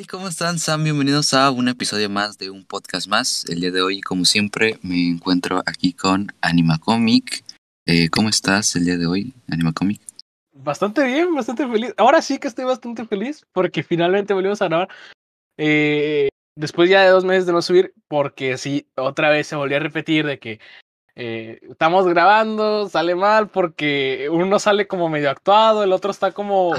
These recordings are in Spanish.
Hey, ¿cómo están? Sean bienvenidos a un episodio más de un podcast más. El día de hoy, como siempre, me encuentro aquí con Anima Comic. Eh, ¿Cómo estás el día de hoy, Anima Comic? Bastante bien, bastante feliz. Ahora sí que estoy bastante feliz porque finalmente volvimos a grabar. Eh, después ya de dos meses de no subir, porque sí, otra vez se volvió a repetir de que eh, estamos grabando, sale mal porque uno sale como medio actuado, el otro está como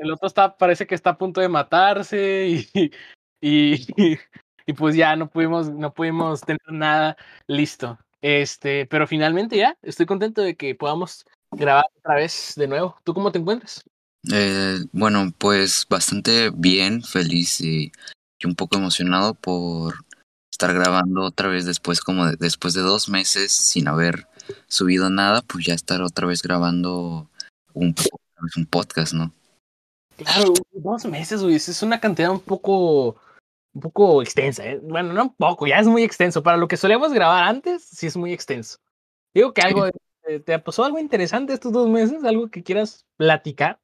el otro está, parece que está a punto de matarse y, y, y, pues ya no pudimos, no pudimos tener nada listo. Este, pero finalmente ya, estoy contento de que podamos grabar otra vez de nuevo. ¿Tú cómo te encuentras? Eh, bueno, pues bastante bien, feliz y, un poco emocionado por estar grabando otra vez después, como de, después de dos meses sin haber subido nada, pues ya estar otra vez grabando un, un podcast, ¿no? Claro, dos meses, güey. Es una cantidad un poco, un poco extensa. ¿eh? Bueno, no un poco, ya es muy extenso. Para lo que solíamos grabar antes, sí es muy extenso. Digo que algo, sí. ¿te pasó algo interesante estos dos meses? ¿Algo que quieras platicar?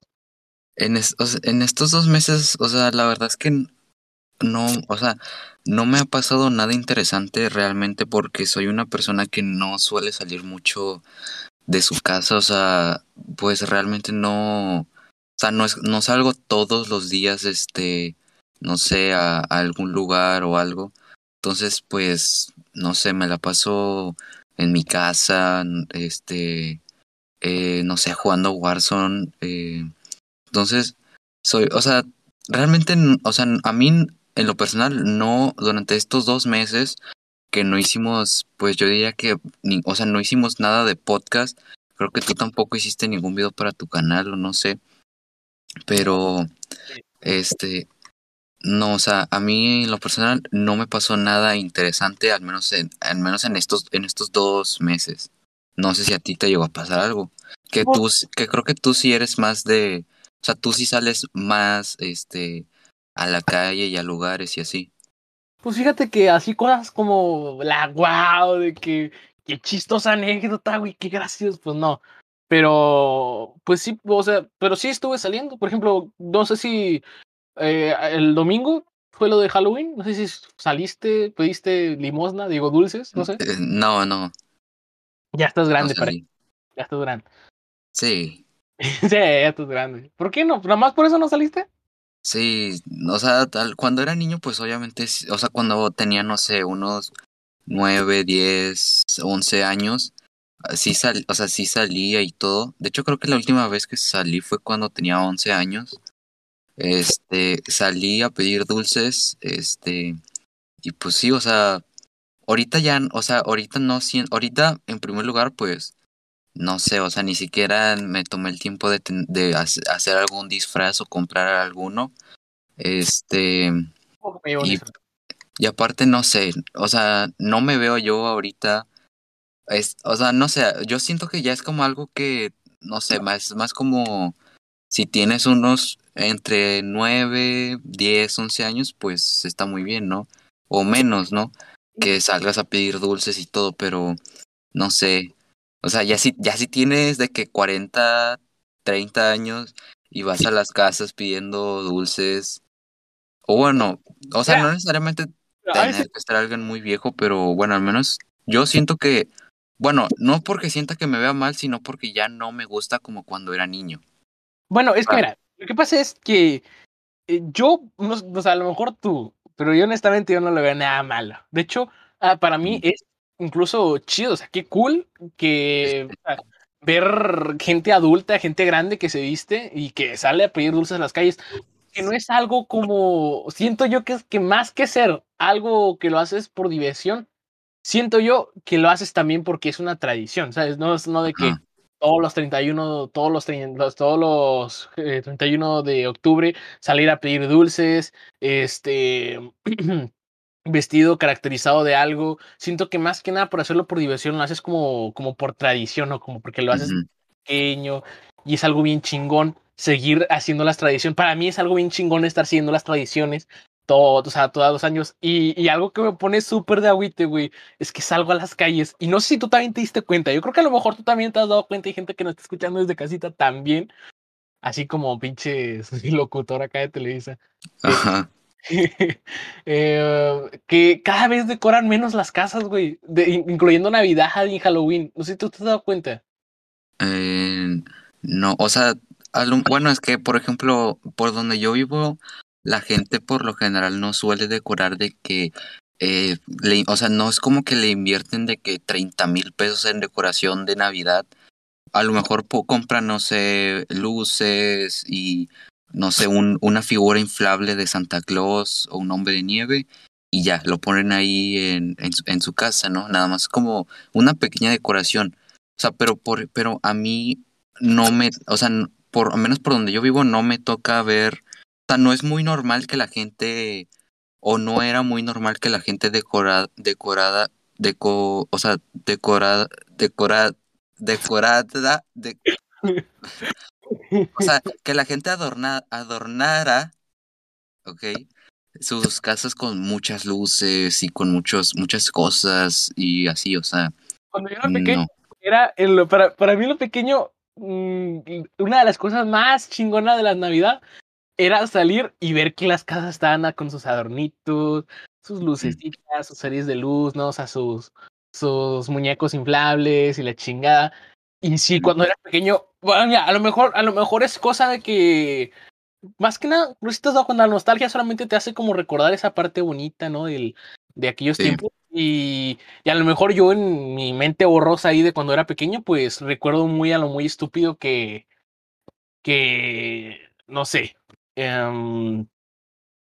En, es, o sea, en estos dos meses, o sea, la verdad es que no, o sea, no me ha pasado nada interesante realmente porque soy una persona que no suele salir mucho de su casa, o sea, pues realmente no, o sea, no, es, no salgo todos los días, este, no sé, a, algún lugar o algo. Entonces, pues, no sé, me la paso en mi casa, este, eh, no sé, jugando Warzone. Eh, entonces, soy, o sea, realmente, o sea, a mí, en lo personal, no, durante estos dos meses que no hicimos, pues yo diría que, ni, o sea, no hicimos nada de podcast. Creo que tú tampoco hiciste ningún video para tu canal o no sé. Pero, este, no, o sea, a mí en lo personal no me pasó nada interesante, al menos en, al menos en estos, en estos dos meses. No sé si a ti te llegó a pasar algo. Que tú, que creo que tú sí eres más de, o sea, tú sí sales más, este, a la calle y a lugares y así. Pues fíjate que así cosas como la wow, de que, qué chistosa anécdota, güey, qué gracioso, pues no. Pero, pues sí, o sea, pero sí estuve saliendo. Por ejemplo, no sé si eh, el domingo fue lo de Halloween. No sé si saliste, pediste limosna, digo dulces, no sé. Eh, no, no. Ya estás grande, no para Ya estás grande. Sí. sí, ya estás grande. ¿Por qué no? ¿Nada más por eso no saliste? Sí, o sea, tal, cuando era niño, pues obviamente, o sea, cuando tenía, no sé, unos nueve, diez, once años, sí sal, o sea, sí salía y todo. De hecho, creo que la última vez que salí fue cuando tenía 11 años. Este, salí a pedir dulces, este, y pues sí, o sea, ahorita ya, o sea, ahorita no, ahorita en primer lugar, pues, no sé, o sea, ni siquiera me tomé el tiempo de, de hacer algún disfraz o comprar alguno. Este, y, y aparte, no sé, o sea, no me veo yo ahorita es, o sea, no sé, yo siento que ya es como algo que, no sé, más, más como si tienes unos entre 9, 10, 11 años, pues está muy bien, ¿no? O menos, ¿no? Que salgas a pedir dulces y todo, pero no sé. O sea, ya si, ya si tienes de que 40, 30 años y vas a las casas pidiendo dulces. O bueno, o sea, no necesariamente tener que ser alguien muy viejo, pero bueno, al menos yo siento que bueno, no porque sienta que me vea mal, sino porque ya no me gusta como cuando era niño. Bueno, es que mira, lo que pasa es que eh, yo, no, o sea, a lo mejor tú, pero yo honestamente yo no le veo nada malo. De hecho, ah, para mí es incluso chido, o sea, qué cool que o sea, ver gente adulta, gente grande que se viste y que sale a pedir dulces en las calles, que no es algo como, siento yo que es que más que ser algo que lo haces por diversión, siento yo que lo haces también porque es una tradición, ¿sabes? No es no de que todos los 31, todos los, todos los eh, 31 de octubre salir a pedir dulces, este vestido caracterizado de algo. Siento que más que nada por hacerlo por diversión lo haces como, como por tradición o como porque lo haces uh -huh. pequeño y es algo bien chingón seguir haciendo las tradiciones. Para mí es algo bien chingón estar siguiendo las tradiciones todo, o sea, todos los años. Y, y algo que me pone súper de agüite, güey, es que salgo a las calles. Y no sé si tú también te diste cuenta. Yo creo que a lo mejor tú también te has dado cuenta. Hay gente que nos está escuchando desde casita también. Así como pinche locutor acá de Televisa. Ajá. Eh, que cada vez decoran menos las casas, güey, incluyendo Navidad y Halloween. No sé si tú te has dado cuenta. Eh, no, o sea, bueno, es que, por ejemplo, por donde yo vivo, la gente por lo general no suele decorar de que, eh, o sea, no es como que le invierten de que 30 mil pesos en decoración de Navidad. A lo mejor compran, no sé, luces y, no sé, un, una figura inflable de Santa Claus o un hombre de nieve y ya, lo ponen ahí en, en, su casa, ¿no? Nada más como una pequeña decoración. O sea, pero, por, pero a mí no me, o sea, por lo menos por donde yo vivo no me toca ver, o sea, no es muy normal que la gente, o no era muy normal que la gente decorada, decorada, deco, o sea, decorada, decorada, decorada, de, o sea, que la gente adorna, adornara, ok, sus casas con muchas luces y con muchos, muchas cosas y así, o sea. Cuando yo era pequeño, era para, para mí lo pequeño Mm, una de las cosas más chingonas de la Navidad era salir y ver que las casas estaban con sus adornitos, sus lucecitas, sus series de luz, ¿no? O sea, sus, sus muñecos inflables y la chingada. Y sí, cuando era pequeño, bueno, ya, a lo mejor, a lo mejor es cosa de que más que nada, no estás con la nostalgia solamente te hace como recordar esa parte bonita, ¿no? Del, de aquellos tiempos. Y, a lo mejor yo en mi mente borrosa ahí de cuando era pequeño, pues recuerdo muy a lo muy estúpido que, que, no sé, em,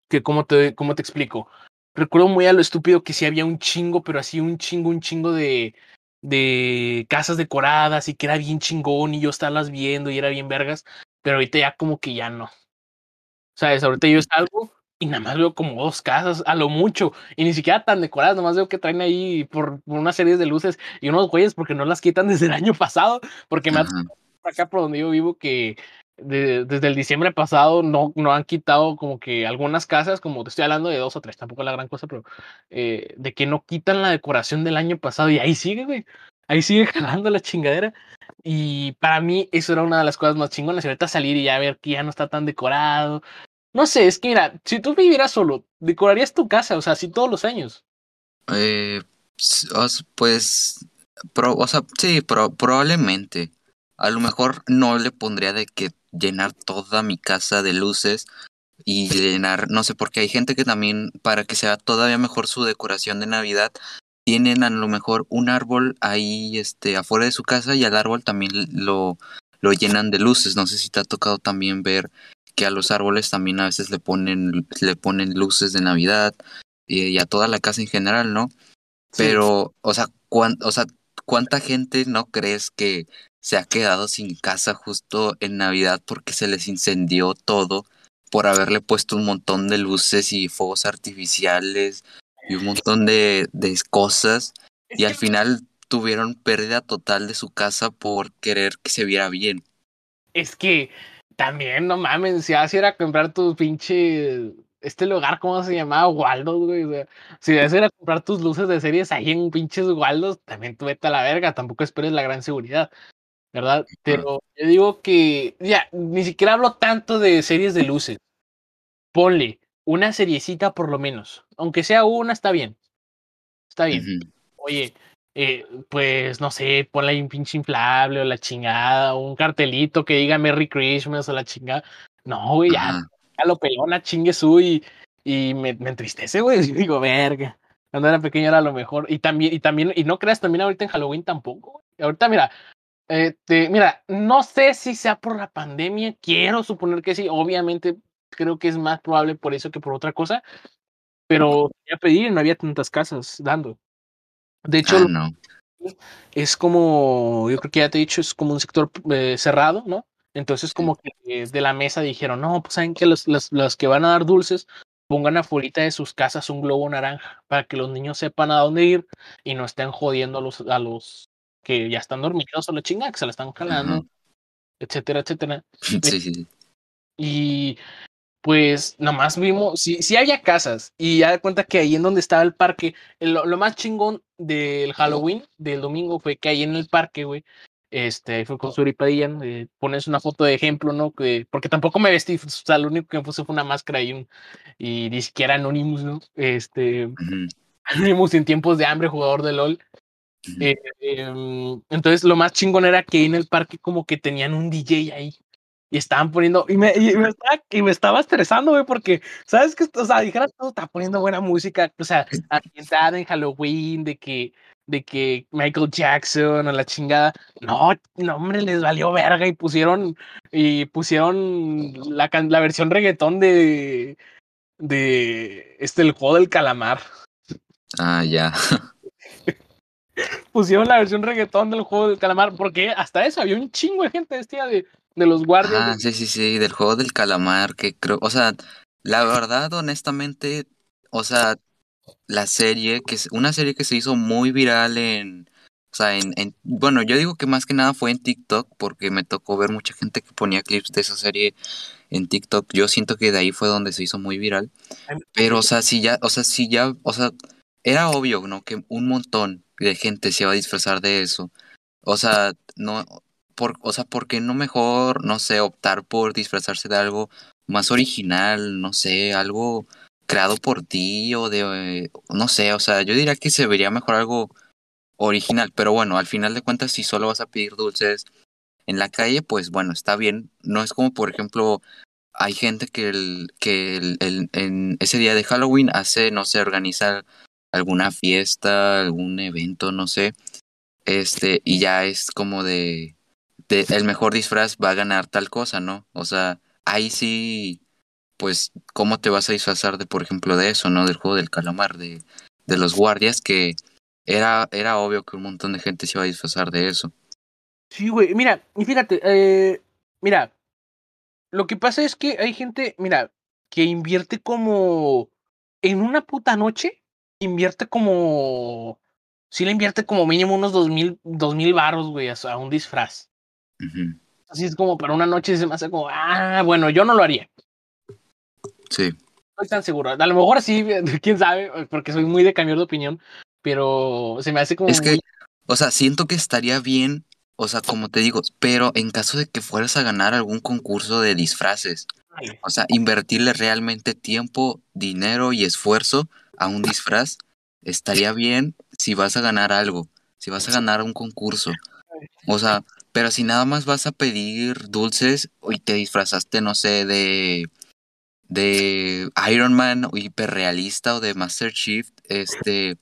que cómo te, cómo te explico. Recuerdo muy a lo estúpido que sí había un chingo, pero así un chingo, un chingo de, de casas decoradas y que era bien chingón y yo estarlas viendo y era bien vergas, pero ahorita ya como que ya no. ¿Sabes? Ahorita yo salgo y nada más veo como dos casas, a lo mucho, y ni siquiera tan decoradas, nada más veo que traen ahí por, una serie de luces y unos güeyes porque no las quitan desde el año pasado, porque me ha acá por donde yo vivo que desde el diciembre pasado no, no han quitado como que algunas casas, como te estoy hablando de dos o tres, tampoco es la gran cosa, pero eh, de que no quitan la decoración del año pasado y ahí sigue, güey, ahí sigue jalando la chingadera. Y para mí eso era una de las cosas más chingonas, y ahorita salir y ya ver que ya no está tan decorado, no sé, es que mira, si tú vivieras solo, ¿decorarías tu casa? O sea, así todos los años. Eh, pues, o sea, sí, probablemente. A lo mejor no le pondría de que llenar toda mi casa de luces y llenar, no sé, porque hay gente que también, para que sea todavía mejor su decoración de Navidad, tienen a lo mejor un árbol ahí, este, afuera de su casa y al árbol también lo, lo llenan de luces. No sé si te ha tocado también ver que a los árboles también a veces le ponen, le ponen luces de Navidad y, a toda la casa en general, ¿no? Pero, o sea, o sea, ¿cuánta gente no crees que se ha quedado sin casa justo en Navidad porque se les incendió todo por haberle puesto un montón de luces y fuegos artificiales y un montón de, de cosas y al final tuvieron pérdida total de su casa por querer que se viera bien. Es que también, no mames, si vas a ir a comprar tus pinche. Este lugar, ¿cómo se llamaba? Waldos, güey. O sea, si vas a ir a comprar tus luces de series ahí en pinches Waldos, también tú vete a la verga. Tampoco esperes la gran seguridad, ¿verdad? Pero yo digo que. Ya, ni siquiera hablo tanto de series de luces. Ponle una seriecita por lo menos. Aunque sea una, está bien. Está bien. Oye, eh, pues no sé, ponle ahí un pinche inflable o la chingada, o un cartelito que diga Merry Christmas o la chingada. No, güey, ya, ya, lo pelona, chingue su y, y me, me, entristece, güey. Digo, verga. Cuando era pequeño era lo mejor. Y también, y también, y no creas también ahorita en Halloween tampoco. Ahorita, mira, este, mira, no sé si sea por la pandemia, quiero suponer que sí, obviamente creo que es más probable por eso que por otra cosa, pero a pedir no había tantas casas dando. De hecho, ah, es como, yo creo que ya te he dicho, es como un sector eh, cerrado, ¿no? Entonces, como que de la mesa dijeron, no, pues saben que los, los, que van a dar dulces pongan afuera de sus casas un globo naranja para que los niños sepan a dónde ir y no estén jodiendo a los, a los que ya están dormidos o la chinga, que se la están jalando, etcétera, etcétera. Sí, sí. Y pues nomás vimos, sí, sí había casas y ya de cuenta que ahí en donde estaba el parque, lo, más chingón del Halloween del domingo fue que ahí en el parque, güey, Este, fue con Suri Padilla, eh, pones una foto de ejemplo, ¿no? Que, porque tampoco me vestí, o sea, lo único que me puse fue una máscara y, un, y ni siquiera Anonymous, ¿no? Este, Anonymous en tiempos de hambre, jugador de LOL. Eh, em, entonces, lo más chingón era que en el parque como que tenían un DJ ahí y estaban poniendo, y me, y me, estaba, y me estaba estresando, güey, porque, ¿sabes qué? O sea, dijera todo, está poniendo buena música, o sea, ambientada en Halloween, de que, de que Michael Jackson o la chingada, no, no, hombre, les valió verga y pusieron, y pusieron la, la versión reggaetón de, de, este, el juego del calamar. Ah, ya. pusieron la versión reggaetón del juego del calamar, porque hasta eso había un chingo de gente vestida de, de los guardias. Ah, sí, sí, sí, del juego del calamar, que creo, o sea, la verdad, honestamente, o sea, la serie, que es una serie que se hizo muy viral en, o sea, en, en, bueno, yo digo que más que nada fue en TikTok, porque me tocó ver mucha gente que ponía clips de esa serie en TikTok. Yo siento que de ahí fue donde se hizo muy viral. Pero, o sea, si ya, o sea, si ya, o sea, era obvio, ¿no? Que un montón de gente se iba a disfrazar de eso. O sea, no, por, o sea, ¿por qué no mejor, no sé, optar por disfrazarse de algo más original, no sé, algo creado por ti o de, no sé, o sea, yo diría que se vería mejor algo original, pero bueno, al final de cuentas, si solo vas a pedir dulces en la calle, pues bueno, está bien, no es como, por ejemplo, hay gente que, el, que el, en ese día de Halloween hace, no sé, organiza alguna fiesta, algún evento, no sé, este, y ya es como de, el mejor disfraz va a ganar tal cosa, ¿no? O sea, ahí sí, pues, ¿cómo te vas a disfrazar de, por ejemplo, de eso, ¿no? Del juego del calamar, de, de los guardias, que era, era obvio que un montón de gente se iba a disfrazar de eso. Sí, güey, mira, y fíjate, eh, mira, lo que pasa es que hay gente, mira, que invierte como en una puta noche, invierte como, sí le invierte como mínimo unos dos mil, dos mil baros, güey, a un disfraz. Así es como para una noche se me hace como, ah, bueno, yo no lo haría. Sí. No estoy tan seguro. A lo mejor sí, quién sabe, porque soy muy de cambiar de opinión, pero se me hace como. Es que, o sea, siento que estaría bien, o sea, como te digo, pero en caso de que fueras a ganar algún concurso de disfraces, o sea, invertirle realmente tiempo, dinero y esfuerzo a un disfraz, estaría bien si vas a ganar algo, si vas a ganar un concurso. O sea, pero si nada más vas a pedir dulces y te disfrazaste, no sé, de de Iron Man o hiperrealista o de Master Chief, este,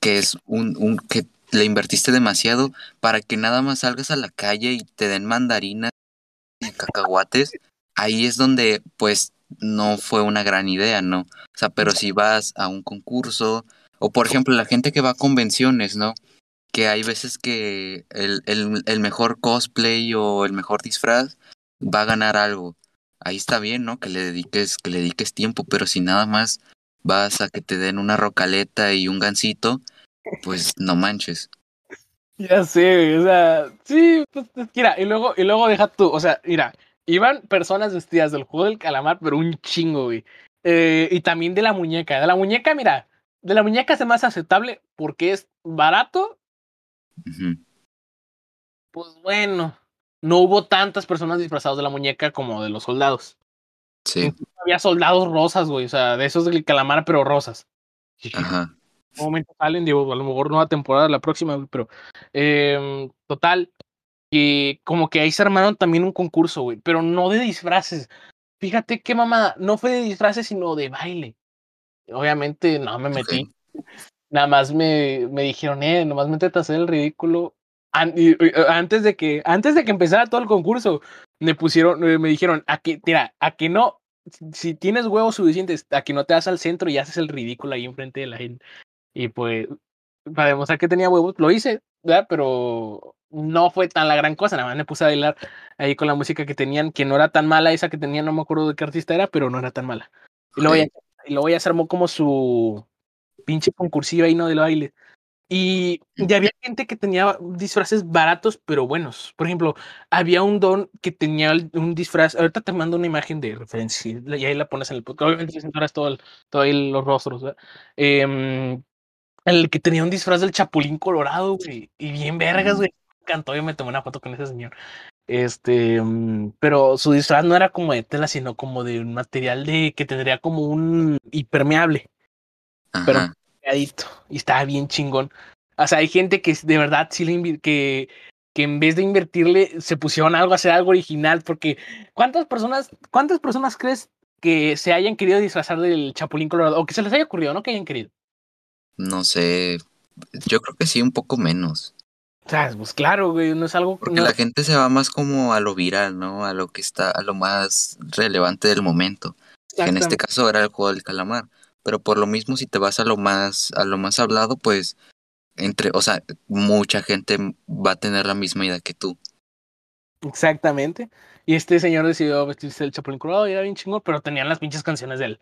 que es un, un que le invertiste demasiado para que nada más salgas a la calle y te den mandarinas y cacahuates, ahí es donde pues no fue una gran idea, ¿no? O sea, pero si vas a un concurso, o por ejemplo la gente que va a convenciones, ¿no? que hay veces que el, el, el, mejor cosplay o el mejor disfraz va a ganar algo. Ahí está bien, ¿no? Que le dediques, que le dediques tiempo, pero si nada más vas a que te den una rocaleta y un gancito, pues no manches. Ya sé, o sea, sí, pues, mira, y luego, y luego deja tú, o sea, mira, iban personas vestidas del juego del calamar, pero un chingo, güey. Eh, y también de la muñeca. De la muñeca, mira, de la muñeca es más aceptable porque es barato pues bueno, no hubo tantas personas disfrazadas de la muñeca como de los soldados. Sí. había soldados rosas, güey, o sea, de esos del calamar, pero rosas. Ajá. En un momento salen, digo, a lo mejor nueva temporada, la próxima, pero eh, total, y como que ahí se armaron también un concurso, güey, pero no de disfraces. Fíjate qué mamá, no fue de disfraces, sino de baile. Obviamente no me metí nada más me, me dijeron, eh, nomás métete a hacer el ridículo. antes de que, antes de que empezara todo el concurso, me pusieron, eh, me dijeron, a que, mira, a que no, si tienes huevos suficientes, a que no te vas al centro y haces el ridículo ahí enfrente de la gente. Y pues, para demostrar que tenía huevos, lo hice, ¿verdad? Pero no fue tan la gran cosa, nada más me puse a bailar ahí con la música que tenían, que no era tan mala esa que tenían, no me acuerdo de qué artista era, pero no era tan mala. Y luego ya, y luego ya se armó como su, pinche concursiva y no del baile. Y, ya había gente que tenía disfraces baratos, pero buenos. Por ejemplo, había un don que tenía un disfraz. Ahorita te mando una imagen de referencia y ahí la pones en el podcast. Obviamente, centras todo, el, todo ahí los rostros. Eh, el que tenía un disfraz del Chapulín Colorado, güey. Y bien vergas, güey. Encantó, yo me tomé una foto con ese señor. Este, mm, pero su disfraz no era como de tela, sino como de un material de que tendría como un impermeable. Pero y estaba bien chingón. O sea, hay gente que de verdad sí le que, que en vez de invertirle se pusieron algo a hacer algo original, porque ¿cuántas personas, cuántas personas crees que se hayan querido disfrazar del Chapulín Colorado o que se les haya ocurrido, no que hayan querido? No sé, yo creo que sí, un poco menos. O sea, pues claro, güey, no es algo... Porque la gente se va más como a lo viral, ¿no? A lo que está, a lo más relevante del momento. Que en este caso era el juego del calamar. Pero por lo mismo, si te vas a lo más, a lo más hablado, pues, entre, o sea, mucha gente va a tener la misma idea que tú. Exactamente. Y este señor decidió vestirse del Chapulín Colorado y era bien chingón, pero tenían las pinches canciones del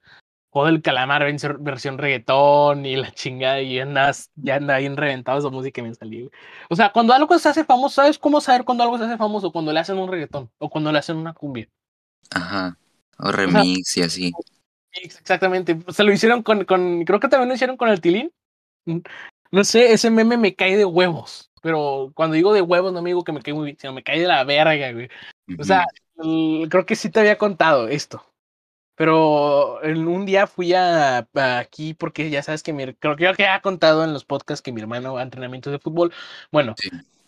juego del calamar, versión reggaetón y la chingada, y andas, ya anda bien reventado esa música que me salió. O sea, cuando algo se hace famoso, ¿sabes cómo saber cuando algo se hace famoso? Cuando le hacen un reggaetón o cuando le hacen una cumbia. Ajá. O remix y así. Exactamente. Se lo hicieron con, con, creo que también lo hicieron con el Tilín. No sé, ese meme me cae de huevos. Pero cuando digo de huevos, no me digo que me cae muy bien, sino me cae de la verga, güey. O sea, creo que sí te había contado esto. Pero en un día fui a, aquí porque ya sabes que mi, creo que ya ha contado en los podcasts que mi hermano a entrenamientos de fútbol. Bueno,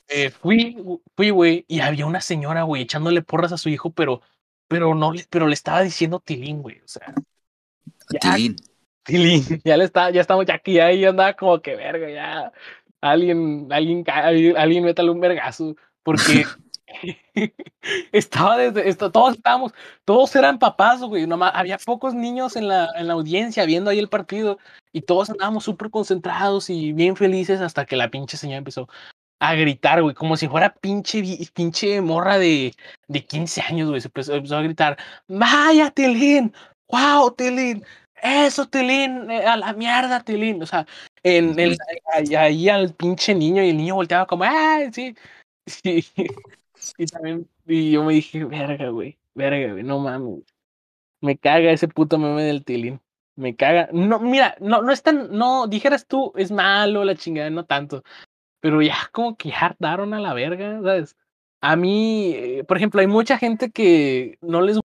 eh, fui, fui, güey, y había una señora, güey, echándole porras a su hijo, pero, pero no, pero le estaba diciendo tilín, güey. O sea. tilín. Tilín, ya le está, ya estamos ya aquí, ahí andaba como que verga, ya. Alguien, alguien, alguien, alguien métale un vergazo. Porque Estaba desde esto, todos estábamos, todos eran papás, güey. Nomás había pocos niños en la, en la audiencia viendo ahí el partido y todos andábamos súper concentrados y bien felices hasta que la pinche señora empezó a gritar, güey, como si fuera pinche, pinche morra de, de 15 años, güey. Se empezó, a gritar: ¡Vaya, Tilín! ¡Wow, Tilín! ¡Eso, Tilín! Eh, ¡A la mierda, Tilín! O sea, en el, ahí al pinche niño y el niño volteaba como: ¡Ay, sí! sí. Y también, y yo me dije, verga, güey, verga, güey, no mames. Me caga ese puto meme del Tilín. Me caga. No, mira, no, no es tan, no, dijeras tú, es malo la chingada, no tanto. Pero ya como que ya daron a la verga, ¿sabes? A mí, eh, por ejemplo, hay mucha gente que no les gusta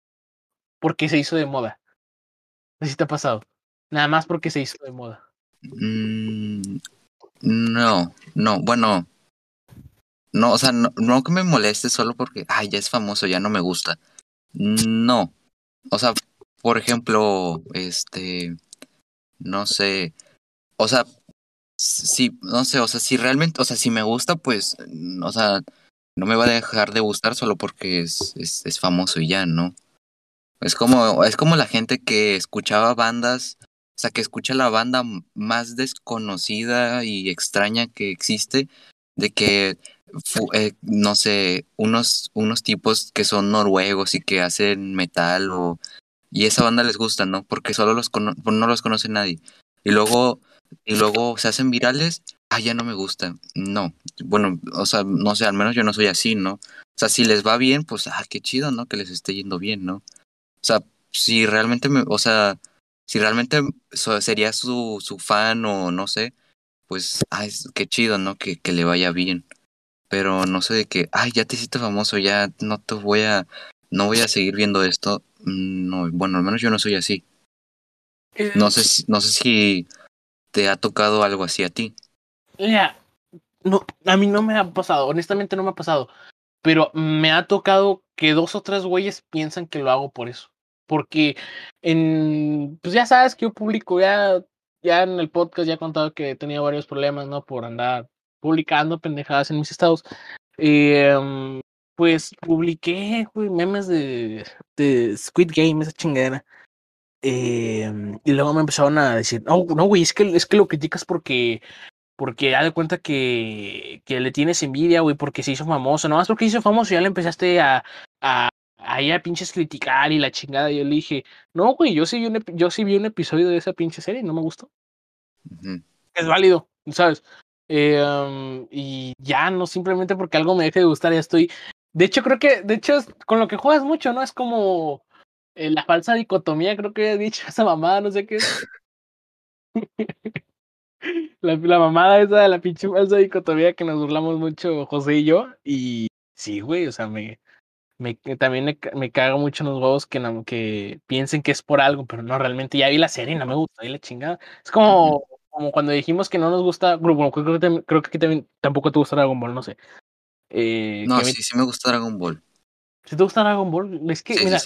porque se hizo de moda. Así te ha pasado. Nada más porque se hizo de moda. Mm, no, no, bueno, no, o sea, no, no que me moleste solo porque, ay, ya es famoso, ya no me gusta. No. O sea, por ejemplo, este, no sé, o sea, si, no sé, o sea, si realmente, o sea, si me gusta, pues, o sea, no me va a dejar de gustar solo porque es, es, es famoso y ya, ¿no? Es como, es como la gente que escuchaba bandas, o sea, que escucha la banda más desconocida y extraña que existe, de que eh, no sé, unos, unos tipos que son noruegos y que hacen metal o... Y esa banda les gusta, ¿no? Porque solo los no los conoce nadie. Y luego, y luego se hacen virales, ah, ya no me gusta. No, bueno, o sea, no sé, al menos yo no soy así, ¿no? O sea, si les va bien, pues, ah, qué chido, ¿no? Que les esté yendo bien, ¿no? O sea, si realmente me, o sea, si realmente sería su, su fan o no sé, pues, ah, qué chido, ¿no? Que, que le vaya bien pero no sé de que, ay, ya te hiciste famoso, ya no te voy a, no voy a seguir viendo esto. Mm, no, bueno, al menos yo no soy así. No sé, si, no sé si te ha tocado algo así a ti. No, a mí no me ha pasado, honestamente no me ha pasado, pero me ha tocado que dos o tres güeyes piensan que lo hago por eso. Porque en, pues ya sabes que yo publico, ya, ya en el podcast ya he contado que he tenido varios problemas, ¿no? Por andar publicando pendejadas en mis estados. Em, pues publiqué memes de, de Squid Game, esa chingadera. Em, y luego me empezaron a decir, no, no, güey, es que, es que lo criticas porque, porque ya de cuenta que, que le tienes envidia, güey, porque se hizo famoso. Nomás porque se hizo famoso, ya le empezaste a, a, a pinches criticar y la chingada. Y yo le dije, no, güey, yo sí vi un, yo sí vi un episodio de esa pinche serie y no me gustó. Es válido, ¿sabes? Eh, y ya, no simplemente porque algo me deje de gustar, ya estoy. De hecho, creo que, de hecho, con lo que juegas mucho, ¿no? Es como eh, la falsa dicotomía, creo que he dicho esa mamá, no sé qué La, la, mamada esa de la pinche falsa dicotomía que nos burlamos mucho José y yo. Y sí, güey, o sea, me, me también me, me cago mucho en los huevos que, no, que piensen que es por algo, pero no, realmente ya vi la serie y no me gusta, y la chingada. Es como, como cuando dijimos que no nos gusta, bueno, creo, que, creo que también tampoco te gusta Dragon Ball, no sé. Eh, no, sí, sí me gusta Dragon Ball. ¿Si te gusta Dragon Ball? Es que, mira,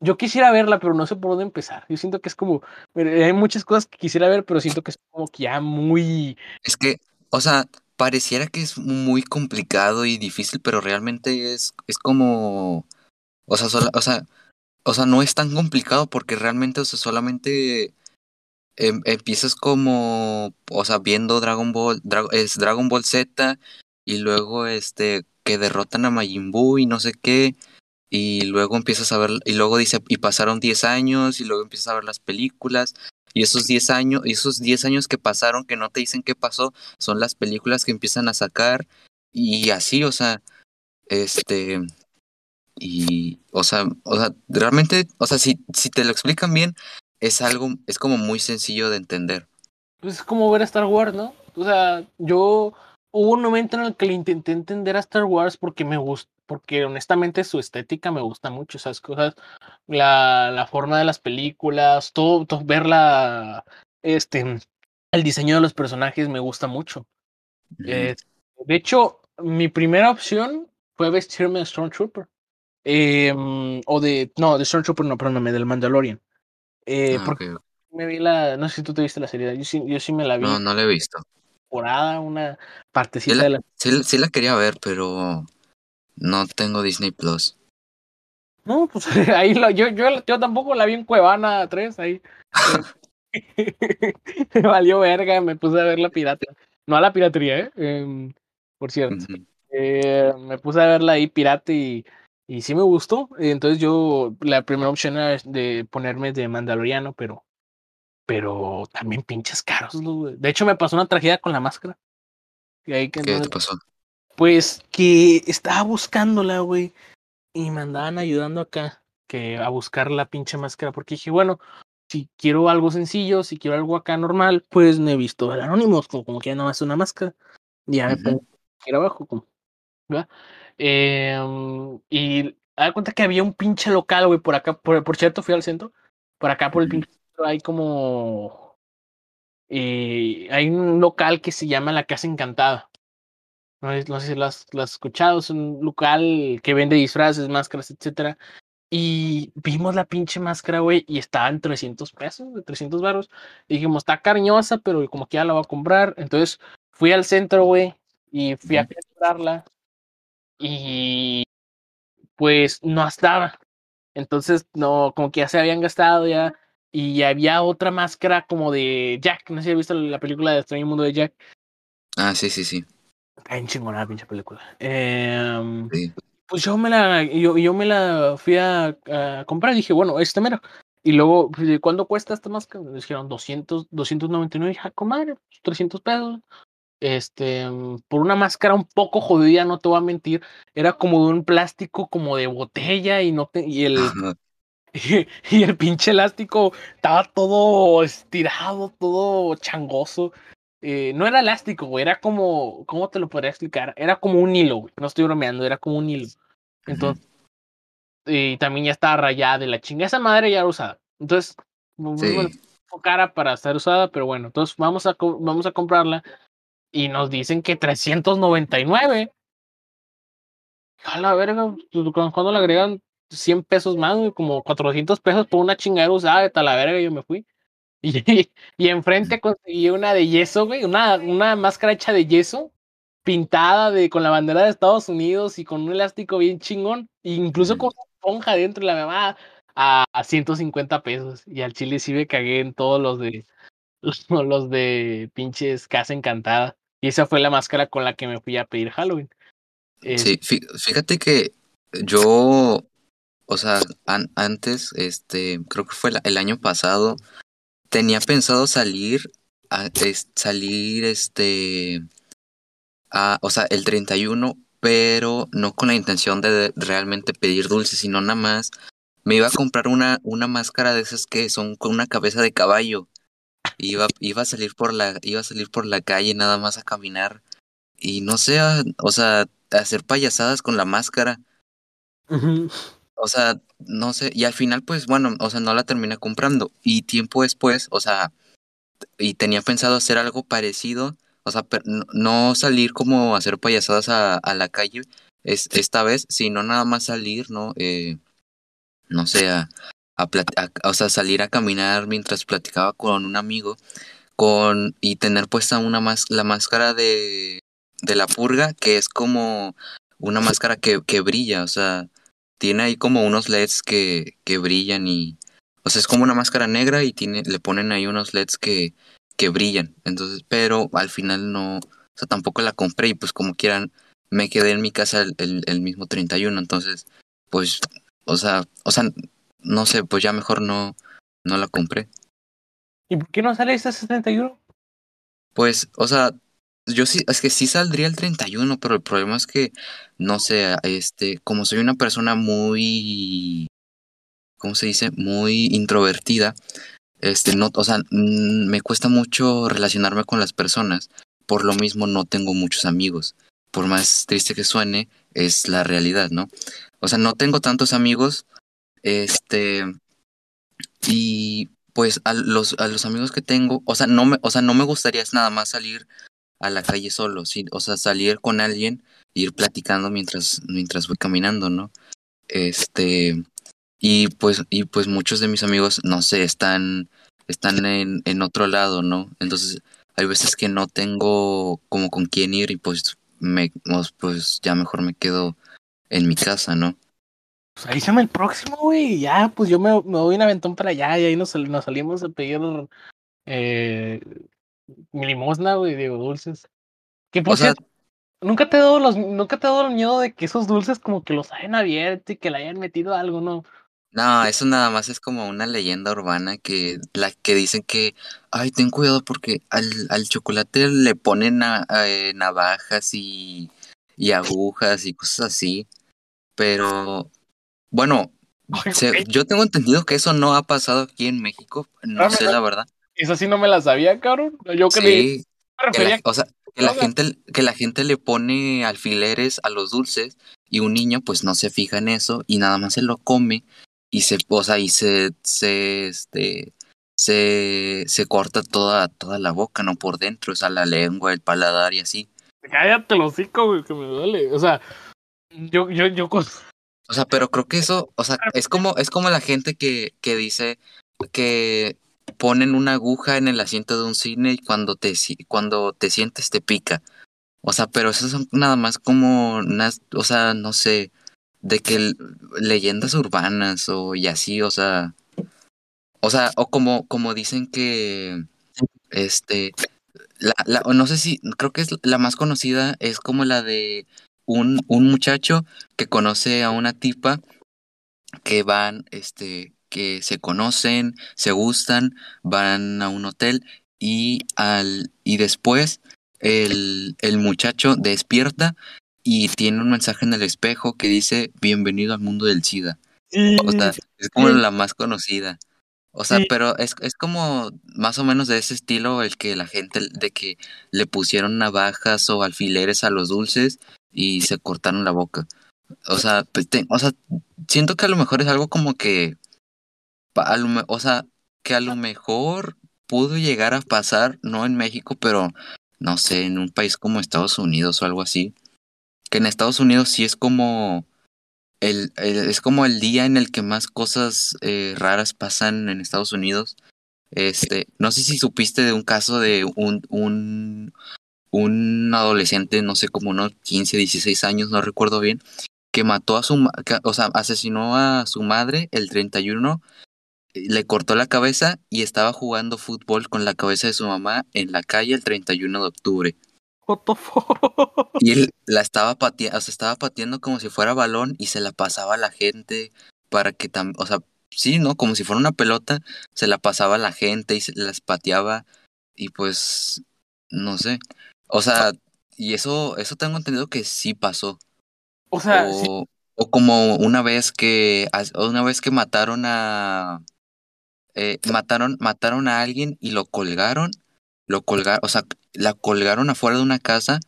yo quisiera verla, pero no sé por dónde empezar. Yo siento que es como, hay muchas cosas que quisiera ver, pero siento que es como que ya muy... Es que, o sea, pareciera que es muy complicado y difícil, pero realmente es, es como, o sea, o sea, o sea, no es tan complicado porque realmente, o sea, solamente em, empiezas como, o sea, viendo Dragon Ball, es Dragon Ball Z y luego este que derrotan a Majin Buu y no sé qué y luego empiezas a ver, y luego dice, y pasaron 10 años, y luego empiezas a ver las películas, y esos 10 años, esos 10 años que pasaron, que no te dicen qué pasó, son las películas que empiezan a sacar, y así, o sea, este, y, o sea, o sea, realmente, o sea, si, si te lo explican bien, es algo, es como muy sencillo de entender. Pues es como ver a Star Wars, ¿no? O sea, yo hubo un momento en el que le intenté entender a Star Wars porque me gustó porque honestamente su estética me gusta mucho, esas cosas, la, la forma de las películas, todo, todo, ver la, este, el diseño de los personajes me gusta mucho. Eh, de hecho, mi primera opción fue vestirme de Stormtrooper. Eh, o de, no, de Stormtrooper, no, perdóname, del Mandalorian. Eh, ah, porque me vi la, no sé si tú te viste la serie, yo sí, yo sí me la vi. No, no la he visto. Temporada, una partecita de la... Sí, sí la quería ver, pero no tengo Disney Plus. No, pues ahí lo, yo, yo, yo tampoco la vi en Cuevana 3, ahí. me valió verga, me puse a ver la pirata. No a la piratería, ¿eh? Em, por cierto. eh, me puse a verla ahí pirata y, y sí me gustó. Entonces yo, la primera opción era de ponerme de mandaloriano, pero pero también pinches caros. De hecho, me pasó una tragedia con la máscara. ¿Qué te pasó? Pues que estaba buscándola, güey. Y me andaban ayudando acá que a buscar la pinche máscara. Porque dije, bueno, si quiero algo sencillo, si quiero algo acá normal, pues me he visto el Anonymous, como, como que ya no es una máscara. Ya me pongo aquí abajo, como. ¿verdad? Eh, y da cuenta que había un pinche local, güey, por acá. Por, por cierto, fui al centro. Por acá, por el pinche centro, hay como. Eh, hay un local que se llama La Casa Encantada. No, sé si lo has, escuchado, es un local que vende disfraces, máscaras, etcétera. Y vimos la pinche máscara, güey, y estaba en 300 pesos, de 300 baros. Dijimos, está cariñosa, pero como que ya la voy a comprar. Entonces fui al centro, güey, y fui a comprarla. Y pues no estaba. Entonces, no, como que ya se habían gastado ya. Y había otra máscara como de Jack. No sé si has visto la película de Extraño Mundo de Jack. Ah, sí, sí, sí. Está en chingona la pinche película. Eh, Pues yo me la, yo, yo me la fui a, a, comprar y dije, bueno, este mero. Y luego, pues, ¿cuánto cuesta esta máscara? Me dijeron 200, 299. Y dije, ah, comadre, 300 pues, pesos. Este, por una máscara un poco jodida, no te voy a mentir. Era como de un plástico como de botella y no te, y el, y, y, el pinche elástico estaba todo estirado, todo changoso. Eh, no era elástico, güey, era como, ¿cómo te lo podría explicar? Era como un hilo, güey, no estoy bromeando, era como un hilo. Entonces, y también ya estaba rayada de la chinga. Esa madre ya era usada. Entonces, sí. cara para estar usada, pero bueno, entonces vamos a, vamos a comprarla y nos dicen que 399. A la verga, pues, cuando le agregan 100 pesos más, como 400 pesos por una chingadera usada de tal la verga, yo me fui. Y, y enfrente conseguí una de yeso, güey, una, una máscara hecha de yeso, pintada de, con la bandera de Estados Unidos y con un elástico bien chingón, incluso con una esponja dentro de la mamá a, a 150 pesos. Y al chile sí me cagué en todos los de los, los de pinches Casa Encantada. Y esa fue la máscara con la que me fui a pedir Halloween. Sí, fíjate que yo, o sea, an antes, este, creo que fue el año pasado, tenía pensado salir, a, salir este, a, o sea, el 31, pero no con la intención de realmente pedir dulces, sino nada más me iba a comprar una, una máscara de esas que son con una cabeza de caballo. iba, iba a salir por la, iba a salir por la calle nada más a caminar y no sé, o sea, hacer payasadas con la máscara. O sea, no sé, y al final pues bueno, o sea, no la terminé comprando y tiempo después, o sea, y tenía pensado hacer algo parecido, o sea, no salir como a hacer payasadas a, a la calle es, esta vez, sino nada más salir, ¿no? Eh, no sé, a, o sea, salir a caminar mientras platicaba con un amigo con y tener puesta una más la máscara de, de la purga, que es como una máscara que, que brilla, o sea, tiene ahí como unos LEDs que, que brillan y, o sea, es como una máscara negra y tiene, le ponen ahí unos LEDs que, que brillan. Entonces, pero al final no, o sea, tampoco la compré y pues como quieran, me quedé en mi casa el, el, mismo 31. Entonces, pues, o sea, o sea, no sé, pues ya mejor no, no la compré. ¿Y por qué no sale ese 31? Pues, o sea, yo sí, es que sí saldría el 31, pero el problema es que, no sé, este, como soy una persona muy, ¿cómo se dice? Muy introvertida, este, no, o sea, me cuesta mucho relacionarme con las personas, por lo mismo no tengo muchos amigos. Por más triste que suene, es la realidad, ¿no? O sea, no tengo tantos amigos, este, y pues a los, a los amigos que tengo, o sea, no me, o sea, no me gustaría nada más salir a la calle solo, sí, o sea, salir con alguien e ir platicando mientras, mientras voy caminando, ¿no? Este, y pues, y pues muchos de mis amigos, no sé, están, están en, en otro lado, ¿no? Entonces, hay veces que no tengo como con quién ir y pues me, pues, pues ya mejor me quedo en mi casa, ¿no? Pues ahí se llama el próximo, güey. Ya, pues yo me, me voy un aventón para allá y ahí nos, nos salimos a pedir eh, mi limosna, güey, digo, dulces. Que por nunca te he dado los, nunca te he dado el miedo de que esos dulces como que los hayan abierto y que le hayan metido algo, ¿no? No, eso nada más es como una leyenda urbana que la que dicen que, ay, ten cuidado porque al, al chocolate le ponen eh, navajas y, y agujas y cosas así. Pero, bueno, yo tengo entendido que eso no ha pasado aquí en México, no sé la verdad. Eso sí no me la sabía, cabrón. Yo sí, o sea, que la, gente, que la gente le pone alfileres a los dulces y un niño pues no se fija en eso y nada más se lo come y se, o sea, y se, se, este, se, se corta toda, toda la boca, no por dentro, o sea, la lengua, el paladar y así. Cállate los hocico, güey, que me duele. O sea, yo, yo, yo O sea, pero creo que eso, o sea, es como, es como la gente que, que dice que ponen una aguja en el asiento de un cine y cuando te, cuando te sientes te pica. O sea, pero eso son nada más como, o sea, no sé, de que leyendas urbanas o y así, o sea, o sea, o como, como dicen que, este, la, la, no sé si, creo que es la más conocida, es como la de un, un muchacho que conoce a una tipa que van, este, que se conocen, se gustan, van a un hotel y al y después el, el muchacho despierta y tiene un mensaje en el espejo que dice bienvenido al mundo del SIDA. o sea, es como la más conocida. O sea, pero es, es como más o menos de ese estilo el que la gente, de que le pusieron navajas o alfileres a los dulces y se cortaron la boca. O sea, pues o sea, siento que a lo mejor es algo como que o sea, que a lo mejor pudo llegar a pasar, no en México, pero no sé, en un país como Estados Unidos o algo así. Que en Estados Unidos sí es como el, es como el día en el que más cosas eh, raras pasan en Estados Unidos. Este, no sé si supiste de un caso de un, un, un adolescente, no sé, como unos 15, 16 años, no recuerdo bien, que mató a su, o sea, asesinó a su madre el 31 le cortó la cabeza y estaba jugando fútbol con la cabeza de su mamá en la calle el 31 de octubre. What the Y él la estaba pateando, o sea, estaba pateando como si fuera balón y se la pasaba a la gente para que también, o sea, sí, ¿no? Como si fuera una pelota, se la pasaba a la gente y se las pateaba y pues, no sé. O sea, y eso, eso tengo entendido que sí pasó. O sea, o como una vez que, una vez que mataron a, eh, mataron, mataron a alguien y lo colgaron, lo colgaron, o sea, la colgaron afuera de una casa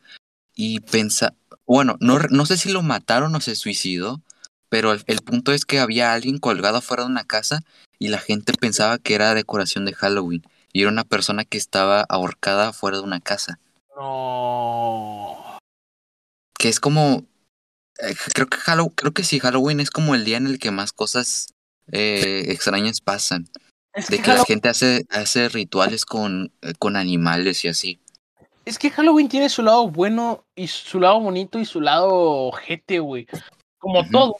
y pensa, bueno, no, no sé si lo mataron o se suicidó, pero el, el, punto es que había alguien colgado afuera de una casa y la gente pensaba que era decoración de Halloween y era una persona que estaba ahorcada afuera de una casa. No. Que es como, eh, creo que Halloween, creo que sí, Halloween es como el día en el que más cosas eh, extrañas pasan. Es de que, que la gente hace, hace rituales con, eh, con animales y así. Es que Halloween tiene su lado bueno y su lado bonito y su lado ojete, güey. Como uh -huh. todo.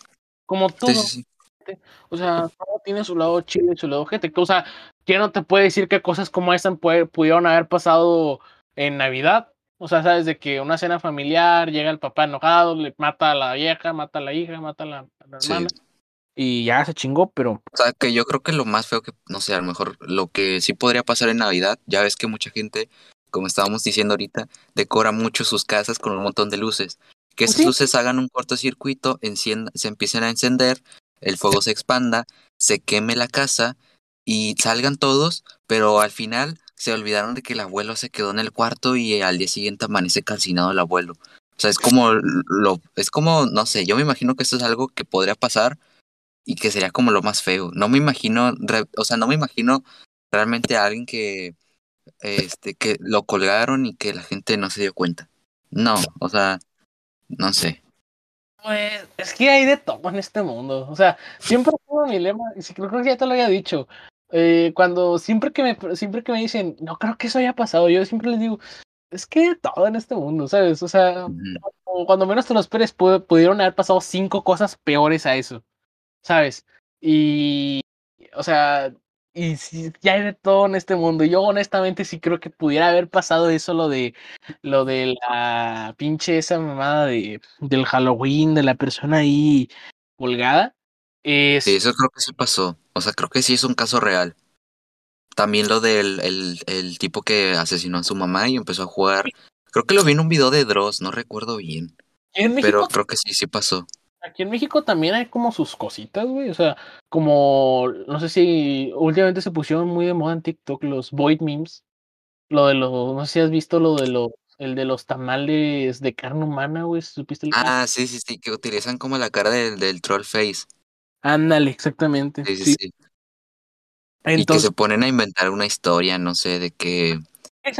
Como todo. Sí, sí, sí. O sea, todo tiene su lado chido y su lado ojete. O sea, ¿quién no te puede decir que cosas como esta pudieron haber pasado en Navidad? O sea, sabes de que una cena familiar, llega el papá enojado, le mata a la vieja, mata a la hija, mata a la, a la hermana. Sí. Y ya se chingó, pero. O sea, que yo creo que lo más feo que, no sé, a lo mejor lo que sí podría pasar en Navidad, ya ves que mucha gente, como estábamos diciendo ahorita, decora mucho sus casas con un montón de luces. Que esas ¿Sí? luces hagan un cortocircuito, encienda, se empiecen a encender, el fuego se expanda, se queme la casa y salgan todos, pero al final se olvidaron de que el abuelo se quedó en el cuarto y al día siguiente amanece calcinado el abuelo. O sea, es como lo, es como, no sé, yo me imagino que esto es algo que podría pasar y que sería como lo más feo. No me imagino, o sea, no me imagino realmente a alguien que, este, que lo colgaron y que la gente no se dio cuenta. No, o sea, no sé. Pues es que hay de todo en este mundo. O sea, siempre tengo mi lema, y creo que ya te lo había dicho. Eh, cuando siempre que me siempre que me dicen, no creo que eso haya pasado, yo siempre les digo, es que todo en este mundo, ¿sabes? O sea, cuando menos te lo esperes, pudieron haber pasado cinco cosas peores a eso, ¿sabes? Y, o sea, y si ya hay de todo en este mundo. Yo honestamente sí creo que pudiera haber pasado eso lo de lo de la pinche esa mamada de del Halloween de la persona ahí colgada. Es... Sí, eso creo que sí pasó. O sea, creo que sí es un caso real. También lo del el, el tipo que asesinó a su mamá y empezó a jugar. Creo que lo vi en un video de Dross, no recuerdo bien. Pero creo que sí, sí pasó. Aquí en México también hay como sus cositas, güey. O sea, como, no sé si últimamente se pusieron muy de moda en TikTok los Void Memes. Lo de los, no sé si has visto lo de los, el de los tamales de carne humana, güey. ¿Supiste el Ah, sí, sí, sí, que utilizan como la cara del, del troll face. Ándale, exactamente. Sí, sí, sí. Entonces... Y que se ponen a inventar una historia, no sé, de que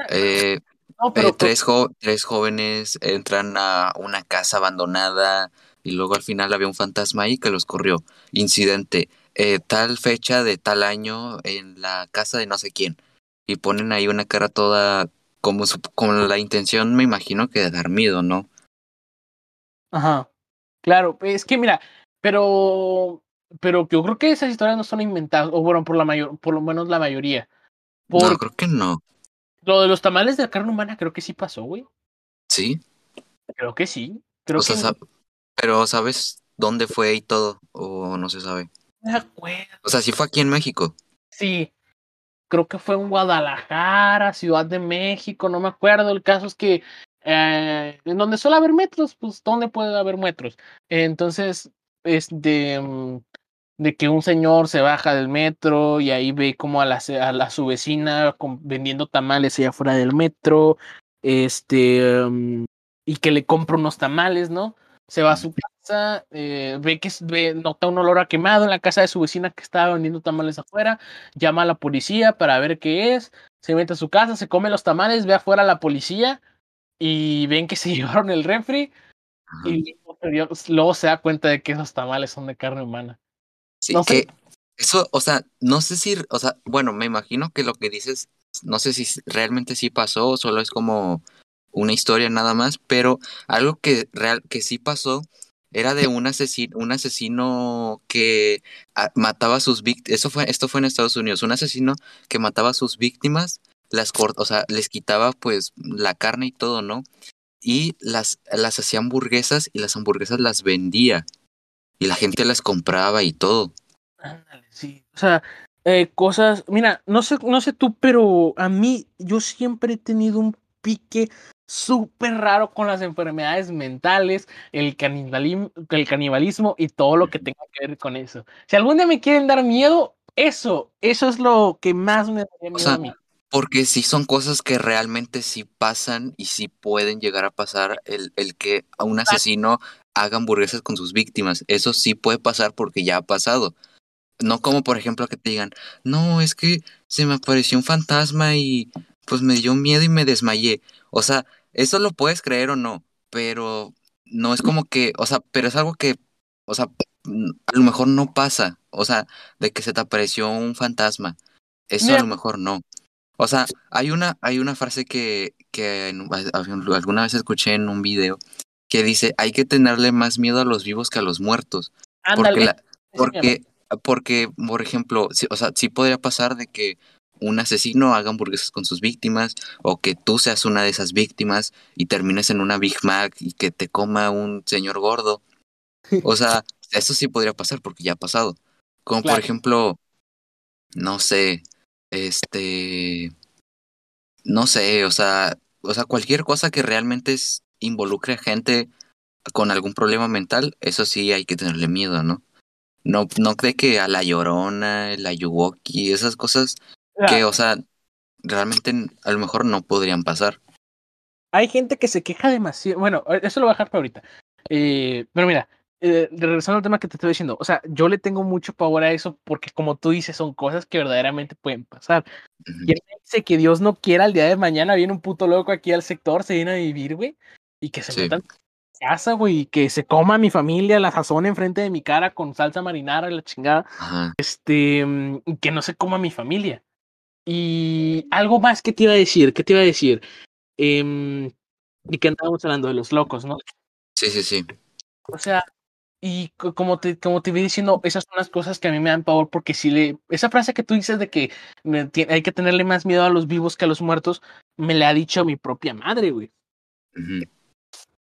eh, no, pero, eh, tres, jo tres jóvenes entran a una casa abandonada y luego al final había un fantasma ahí que los corrió. Incidente, eh, tal fecha de tal año en la casa de no sé quién. Y ponen ahí una cara toda como su, con la intención, me imagino, que de dar miedo, ¿no? Ajá. Claro, es que mira, pero pero yo creo que esas historias no son inventadas, o bueno, por la mayor, por lo menos la mayoría. Por... No, creo que no. Lo de los tamales de carne humana creo que sí pasó, güey. ¿Sí? Creo que sí. Creo o sea, que... Sab pero ¿sabes dónde fue y todo? ¿O no se sabe? Me acuerdo. O sea, sí fue aquí en México. Sí. Creo que fue en Guadalajara, Ciudad de México, no me acuerdo. El caso es que eh, en donde suele haber metros, pues ¿dónde puede haber metros? Entonces, este, de que un señor se baja del metro y ahí ve como a la, a, la su vecina con, vendiendo tamales allá afuera del metro, este, um, y que le compra unos tamales, ¿no? Se va a su casa, eh, ve que ve, nota un olor a quemado en la casa de su vecina que estaba vendiendo tamales afuera, llama a la policía para ver qué es, se mete a su casa, se come los tamales, ve afuera a la policía y ven que se llevaron el refri Ajá. y luego se da cuenta de que esos tamales son de carne humana. Sí, no sé. que eso, o sea, no sé si, o sea, bueno, me imagino que lo que dices, no sé si realmente sí pasó o solo es como una historia nada más, pero algo que real, que sí pasó era de un asesino, un asesino que a, mataba a sus víctimas, eso fue, esto fue en Estados Unidos, un asesino que mataba a sus víctimas, las o sea, les quitaba pues la carne y todo, ¿no? Y las, las hacía hamburguesas y las hamburguesas las vendía. Y la gente las compraba y todo. Ándale, sí. O sea, eh, cosas. Mira, no sé, no sé tú, pero a mí, yo siempre he tenido un pique súper raro con las enfermedades mentales, el canibalismo, el canibalismo y todo lo que tenga que ver con eso. Si algún día me quieren dar miedo, Eso, eso es lo que más me daría miedo a mí. Porque sí son cosas que realmente sí pasan y sí pueden llegar a pasar el, el que a un asesino haga hamburguesas con sus víctimas. Eso sí puede pasar porque ya ha pasado. No como por ejemplo que te digan, no, es que se me apareció un fantasma y pues me dio miedo y me desmayé. O sea, eso lo puedes creer o no, pero no es como que, o sea, pero es algo que, o sea, a lo mejor no pasa. O sea, de que se te apareció un fantasma. Eso a lo mejor no. O sea, hay una, hay una frase que, que alguna vez escuché en un video que dice, hay que tenerle más miedo a los vivos que a los muertos. Porque, porque, porque, por ejemplo, o sea, sí podría pasar de que un asesino haga hamburguesas con sus víctimas o que tú seas una de esas víctimas y termines en una Big Mac y que te coma un señor gordo. O sea, eso sí podría pasar porque ya ha pasado. Como por ejemplo, no sé, este, no sé, o sea, o sea, cualquier cosa que realmente es, involucre a gente con algún problema mental, eso sí hay que tenerle miedo, ¿no? No, no cree que a la llorona, la yuwoki, esas cosas que, o sea, realmente a lo mejor no podrían pasar. Hay gente que se queja demasiado. Bueno, eso lo voy a dejar para ahorita. Eh, pero mira, eh, regresando al tema que te estoy diciendo, o sea, yo le tengo mucho pavor a eso porque como tú dices, son cosas que verdaderamente pueden pasar. Y él dice que Dios no quiera el día de mañana viene un puto loco aquí al sector, se viene a vivir, güey, y que se sí. metan casa, güey, y que se coma a mi familia la sazón enfrente de mi cara con salsa marinara y la chingada, este, mm, que no se coma a mi familia. Y algo más que te iba a decir, ¿qué te iba a decir? Eh, y que andábamos hablando de los locos, ¿no? Sí, sí, sí. O sea, y como te, como te vi diciendo, esas son las cosas que a mí me dan pavor porque si le, esa frase que tú dices de que hay que tenerle más miedo a los vivos que a los muertos, me la ha dicho mi propia madre, güey.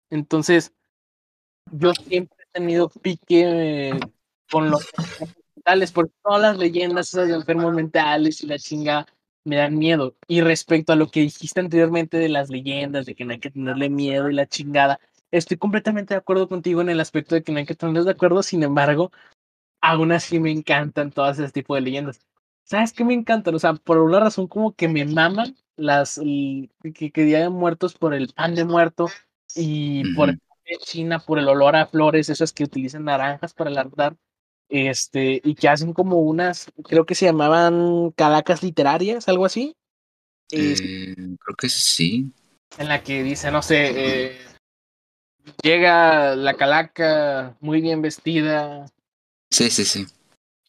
Entonces, yo siempre he tenido pique eh, con los mentales, porque todas las leyendas esas de enfermos mentales y la chinga me dan miedo. Y respecto a lo que dijiste anteriormente de las leyendas, de que no hay que tenerle miedo y la chingada, estoy completamente de acuerdo contigo en el aspecto de que no hay que tenerles de acuerdo, sin embargo, aún así me encantan todas ese tipo de leyendas. ¿Sabes qué me encantan? O sea, por una razón como que me maman las que, que Día de Muertos por el pan de muerto y por China, por el olor a flores, esas que utilizan naranjas para el altar, este, y que hacen como unas, creo que se llamaban calacas literarias, algo así. Eh, creo que sí. En la que dice, no sé, eh, llega la calaca muy bien vestida. Sí, sí, sí.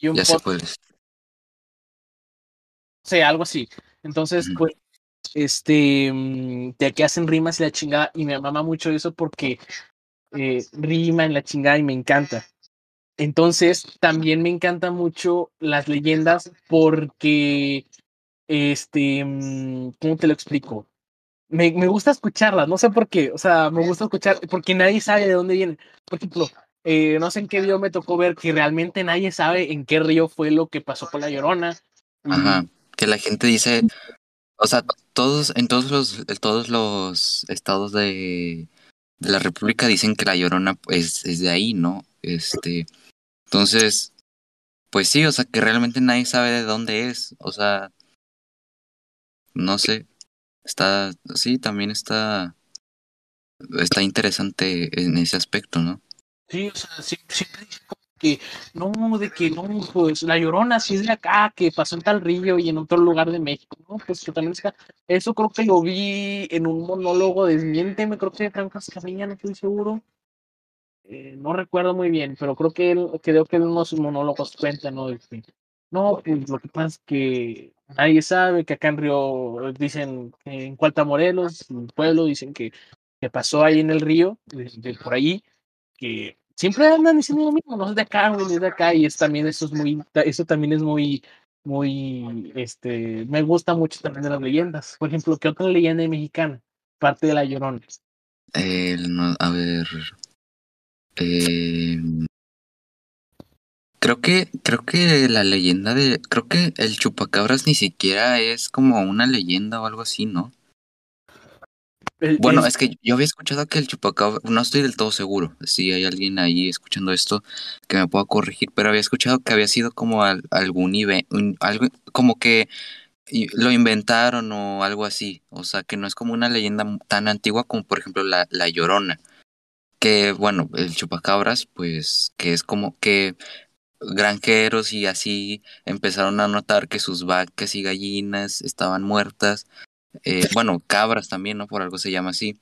ya se puede. Sí, algo así. Entonces, pues, este, mm, de aquí hacen rimas y la chingada, y me mama mucho eso porque eh, rima en la chingada y me encanta. Entonces, también me encantan mucho las leyendas porque, este, mm, ¿cómo te lo explico? me, me, gusta escucharlas, no sé por qué, o sea, me gusta escuchar, porque nadie sabe de dónde vienen. Por ejemplo, eh, no sé en qué video me tocó ver que realmente nadie sabe en qué río fue lo que pasó con la llorona. Ajá, que la gente dice, o sea, todos, en todos los, todos los estados de, de la República dicen que la llorona es, es de ahí, ¿no? Este, entonces, pues sí, o sea, que realmente nadie sabe de dónde es, o sea, no sé, está, sí, también está, está interesante en ese aspecto, ¿no? Sí, o sea, siempre, dicen que no, de que no, pues la llorona sí es de acá, que pasó en tal río y en otro lugar de México, ¿no? Pues que también es acá. Eso creo que lo vi en un monólogo de me creo que de Franco Cascarilla, no estoy seguro. Eh, no recuerdo muy bien, pero creo que él, creo que unos monólogos cuenta, ¿no? no, pues lo que pasa es que nadie sabe que acá en Río dicen que en Cualta Morelos, en el pueblo, dicen que, que pasó ahí en el río, de, por ahí, que siempre andan diciendo lo mismo, no es de acá, no es de acá, y es también eso es muy, eso también es muy, muy, este, me gusta mucho también de las leyendas. Por ejemplo, ¿qué otra leyenda mexicana? Parte de la Llorona. a ver. Eh, Creo que, creo que la leyenda de, creo que el chupacabras ni siquiera es como una leyenda o algo así, ¿no? Bueno, es... que yo había escuchado que el chupacabra, no estoy del todo seguro, si hay alguien ahí escuchando esto que me pueda corregir, pero había escuchado que había sido como algún algo como que lo inventaron o algo así, o sea, que no es como una leyenda tan antigua como por ejemplo la, la Llorona, que bueno, el chupacabras, pues que es como que granjeros y así empezaron a notar que sus vacas y gallinas estaban muertas eh, bueno, cabras también, ¿no? Por algo se llama así,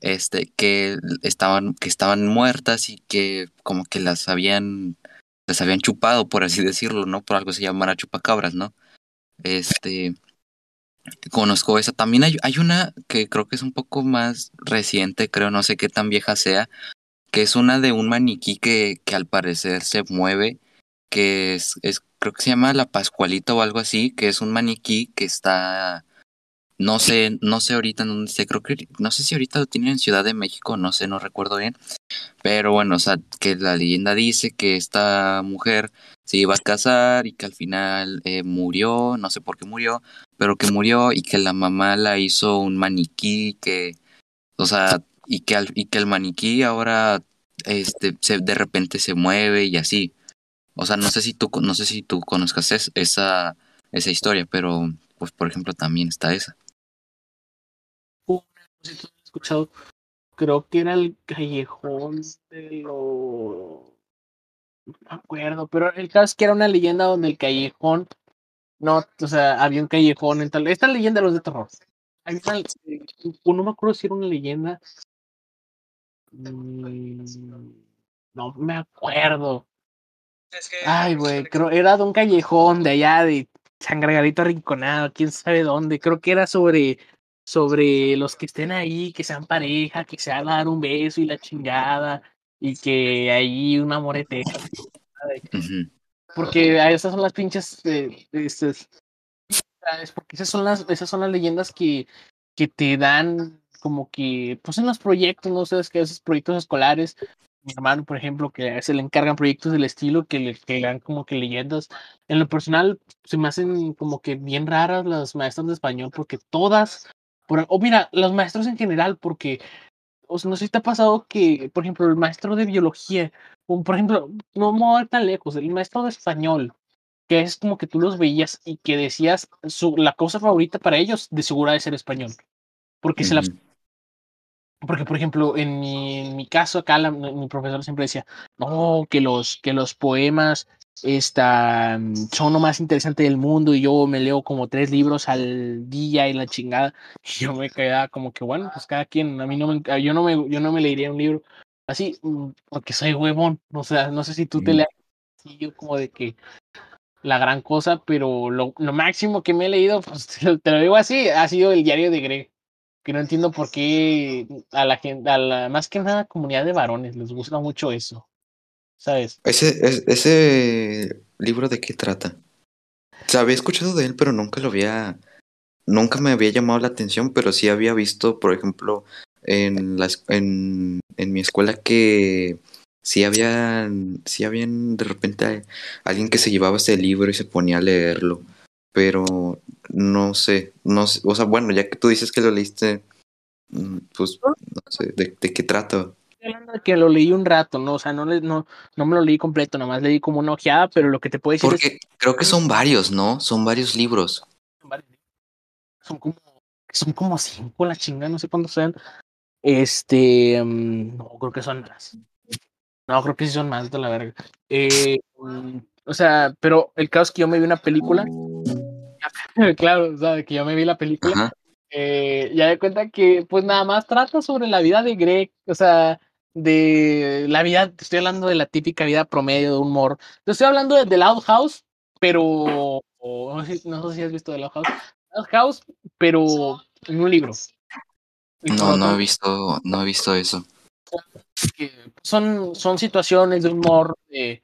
este, que estaban, que estaban muertas y que como que las habían, las habían chupado, por así decirlo, ¿no? Por algo se llama chupacabras, ¿no? Este, conozco esa. También hay, hay una que creo que es un poco más reciente, creo, no sé qué tan vieja sea, que es una de un maniquí que, que al parecer se mueve, que es, es, creo que se llama la Pascualita o algo así, que es un maniquí que está no sé, no sé ahorita en dónde esté, creo que, no sé si ahorita lo tienen en Ciudad de México, no sé, no recuerdo bien. Pero bueno, o sea, que la leyenda dice que esta mujer se iba a casar y que al final eh, murió, no sé por qué murió, pero que murió y que la mamá la hizo un maniquí que, o sea, y que, al, y que el maniquí ahora este, se, de repente se mueve y así. O sea, no sé si tú, no sé si tú conozcas esa, esa historia, pero pues por ejemplo también está esa escuchado, creo que era el callejón de lo... No me acuerdo, pero el caso es que era una leyenda donde el callejón, no, o sea, había un callejón en tal... Esta leyenda de los de terror. Hay no me acuerdo si era una leyenda. Mm, no me acuerdo. Ay, güey, creo era de un callejón de allá de Sangregadito Arrinconado, quién sabe dónde. Creo que era sobre sobre los que estén ahí, que sean pareja, que se a dar un beso y la chingada, y que hay una morete. Porque esas son las pinches, eh, porque esas son las, esas son las leyendas que, que te dan como que, pues en los proyectos, no sé, es que esos proyectos escolares, mi hermano, por ejemplo, que se le encargan proyectos del estilo que le, que dan como que leyendas. En lo personal, se me hacen como que bien raras las maestras de español porque todas o mira, los maestros en general, porque o sea, no sé si te ha pasado que, por ejemplo, el maestro de biología, por ejemplo, no me voy tan lejos, el maestro de español, que es como que tú los veías y que decías su, la cosa favorita para ellos de seguro de ser español. Porque se la porque, por ejemplo, en mi, en mi caso acá, mi profesor siempre decía, no, que los, que los poemas esta, son lo más interesante del mundo y yo me leo como tres libros al día y la chingada. Y yo me quedaba como que, bueno, pues cada quien, a mí no me, yo no me, yo no me leería un libro así, mm, porque soy huevón. O sea, no sé si tú te leas así, yo como de que la gran cosa, pero lo, lo máximo que me he leído, pues te lo digo así, ha sido el diario de Greg que no entiendo por qué a la gente, a la, más que nada comunidad de varones, les gusta mucho eso. ¿Sabes? Ese, ese libro de qué trata. O sea, había escuchado de él, pero nunca lo había. Nunca me había llamado la atención, pero sí había visto, por ejemplo, en, las, en, en mi escuela que sí habían, sí habían de repente alguien que se llevaba ese libro y se ponía a leerlo pero no sé, no sé, o sea, bueno, ya que tú dices que lo leíste, mm, pues no sé, ¿de, qué trata? Que lo leí un rato, ¿no? O sea, no, no, no me lo leí completo, nomás leí como una ojeada, pero lo que te puedo decir Porque creo que son varios, ¿no? Son varios libros. Son como, son como cinco la chingada, no sé cuántos sean. Este, mm, no, creo que son más. No, creo que sí son más de la verga. Eh, mm, o sea, pero el caso es que yo me vi una película claro, o sea, que yo me vi la película. Eh, ya de cuenta que, pues nada más trata sobre la vida de Greg, o sea, de la vida, estoy hablando de la típica vida promedio de un humor. estoy hablando de The Loud House, pero no sé, si has visto The Loud House. Loud House, pero en un libro. No, no he visto, no he visto eso. Son, son situaciones de humor de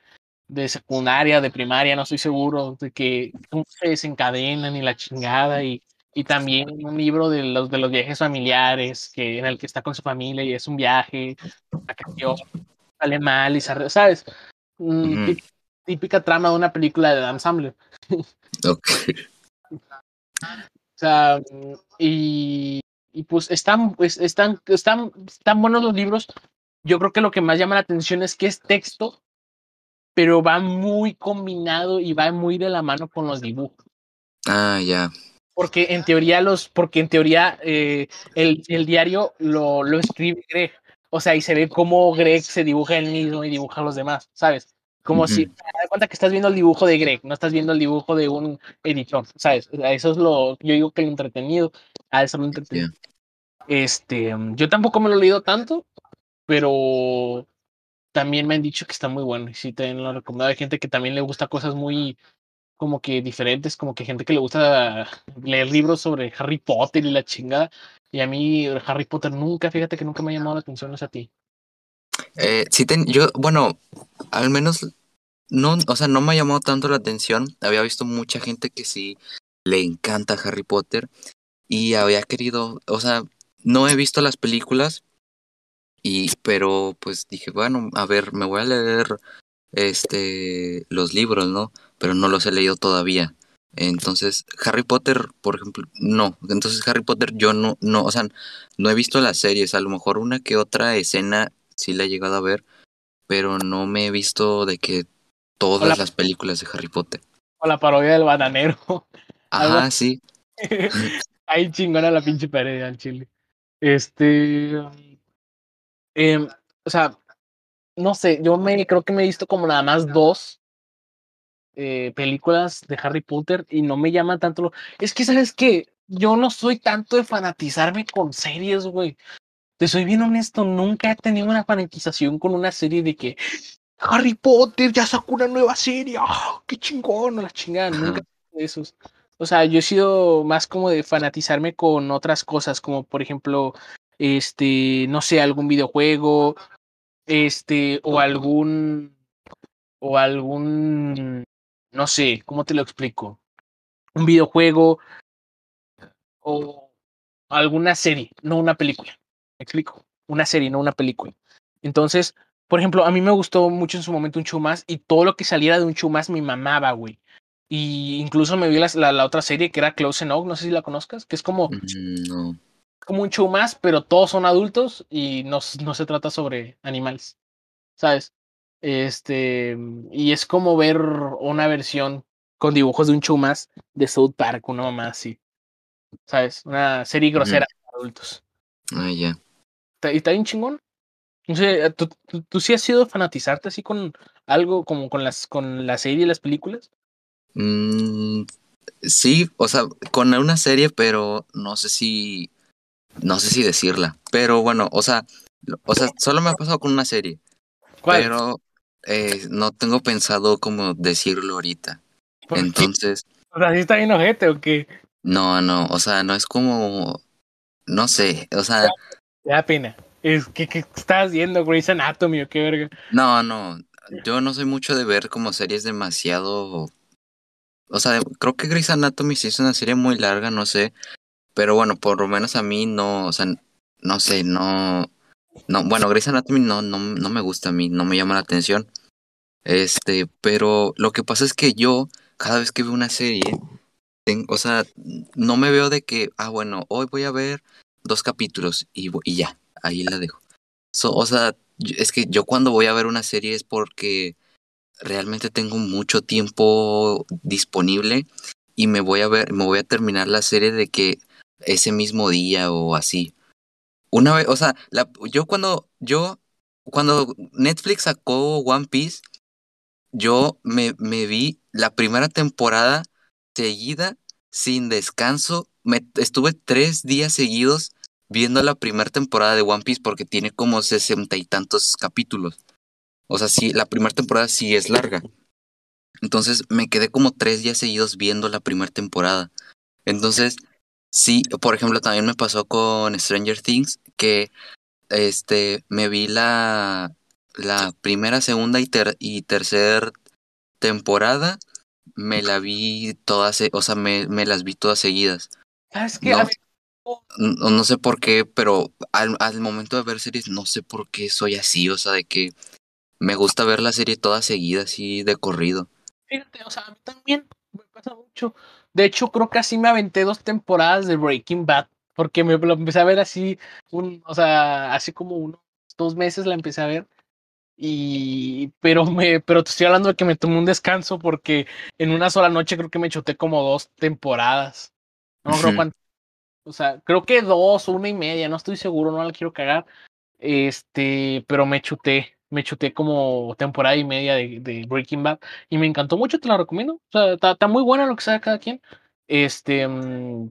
de secundaria, de primaria, no estoy seguro, de que se desencadenan y la chingada, y, y también un libro de los, de los viajes familiares, que, en el que está con su familia y es un viaje, la sale mal y se, ¿sabes? Mm, típica, trama de una película de Dan Sandler. o sea, y y pues están, pues, están, están, están buenos los libros. Yo creo que lo que más llama la atención es que es texto, pero va muy combinado y va muy de la mano con los dibujos. Ah, ya. Porque en teoría los, porque en teoría eh, el, el, diario lo, lo escribe Greg. O sea, y se ve cómo Greg se dibuja él mismo y dibuja a los demás, ¿sabes? Como si te das cuenta que estás viendo el dibujo de Greg, no estás viendo el dibujo de un editor, ¿sabes? Eso es lo, yo digo que lo entretenido, a eso lo entretenido. Este, yo tampoco me lo he leído tanto, pero también me han dicho que está muy bueno y sí, también lo recomiendo. Hay gente que también le gusta cosas muy como que diferentes, como que gente que le gusta leer libros sobre Harry Potter y la chingada. Y a mí Harry Potter nunca, fíjate que nunca me ha llamado la atención, es a ti. Eh, sí, yo, bueno, al menos no, o sea, no me ha llamado tanto la atención. Había visto mucha gente que sí le encanta Harry Potter y había querido, o sea, no he visto las películas y pero pues dije, bueno, a ver, me voy a leer este los libros, ¿no? Pero no los he leído todavía. Entonces, Harry Potter, por ejemplo, no. Entonces, Harry Potter yo no no, o sea, no he visto las series, a lo mejor una que otra escena sí la he llegado a ver, pero no me he visto de que todas las películas de Harry Potter. O la parodia del bananero. Ajá, sí. Ahí chingona la pinche pared al chile. Este. Eh, o sea, no sé, yo me creo que me he visto como nada más dos eh, películas de Harry Potter y no me llama tanto lo. Es que, ¿sabes qué? Yo no soy tanto de fanatizarme con series, güey. Te soy bien honesto, nunca he tenido una fanatización con una serie de que Harry Potter ya sacó una nueva serie, ¡oh, qué chingón, la chingada, nunca de esos. O sea, yo he sido más como de fanatizarme con otras cosas, como por ejemplo, este, no sé, algún videojuego, este, o algún, o algún, no sé, ¿cómo te lo explico? Un videojuego o alguna serie, no una película. ¿Me explico? Una serie, no una película. Entonces, por ejemplo, a mí me gustó mucho en su momento un más y todo lo que saliera de un más me mamaba, güey. Y incluso me vi la, la, otra serie que era Close Enough, no sé si la conozcas, que es como, mm, como un más, pero todos son adultos y no, no se trata sobre animales, ¿sabes? Este, y es como ver una versión con dibujos de un más de South Park, una mamá así, ¿sabes? Una serie grosera para adultos. Ah, ya. ¿Y está bien chingón? No sé, ¿tú, tú, sí has sido fanatizarte así con algo como con las con la serie y las películas? Mm, sí, o sea, con una serie, pero no sé si no sé si decirla. Pero bueno, o sea, o sea, solo me ha pasado con una serie. ¿Cuál? Pero eh, no tengo pensado como decirlo ahorita. Entonces. O sea, ¿sí está bien ojete o qué? No, no, o sea, no es como no sé, o sea. Me da pena. Es que, ¿qué estás viendo? Grey's Anatomy o qué verga. No, no. Yo no soy mucho de ver como series demasiado. O sea, creo que Grey's Anatomy sí es una serie muy larga, no sé. Pero bueno, por lo menos a mí no, o sea, no sé, no. No, bueno, Grey's Anatomy no, no, no me gusta a mí, no me llama la atención. Este, pero lo que pasa es que yo, cada vez que veo una serie, o sea, no me veo de que, ah, bueno, hoy voy a ver dos capítulos y, y ya, ahí la dejo. o sea, es que yo cuando voy a ver una serie es porque realmente tengo mucho tiempo disponible y me voy a ver, me voy a terminar la serie de que ese mismo día o así. Una vez, o sea, la, yo cuando, yo, cuando Netflix sacó One Piece, yo me, me vi la primera temporada seguida, sin descanso. Me, estuve tres días seguidos viendo la primera temporada de One Piece porque tiene como sesenta y tantos capítulos. O sea, sí, la primera temporada sí es larga. Entonces me quedé como tres días seguidos viendo la primera temporada. Entonces, sí, por ejemplo, también me pasó con Stranger Things que este me vi la la primera, segunda y, ter y tercera temporada me la vi todas, o sea, me, me las vi todas seguidas. ¿Sabes qué? No, no, sé por qué, pero al, al, momento de ver series no sé por qué soy así, o sea, de que me gusta ver la serie toda seguida, así de corrido. Fíjate, o sea, a mí también me pasa mucho. De hecho, creo que así me aventé dos temporadas de Breaking Bad porque me lo empecé a ver así, un, o sea, así como unos dos meses la empecé a ver. Y, pero me, pero te estoy hablando de que me tomé un descanso porque en una sola noche creo que me chuté como dos temporadas. No creo cuánto. O sea, creo que dos, una y media, no estoy seguro, no la quiero cagar. Este, pero me chuté, me chuté como temporada y media de, de Breaking Bad y me encantó mucho, te la recomiendo. O sea, está, está muy buena lo que sabe cada quien. Este, mm,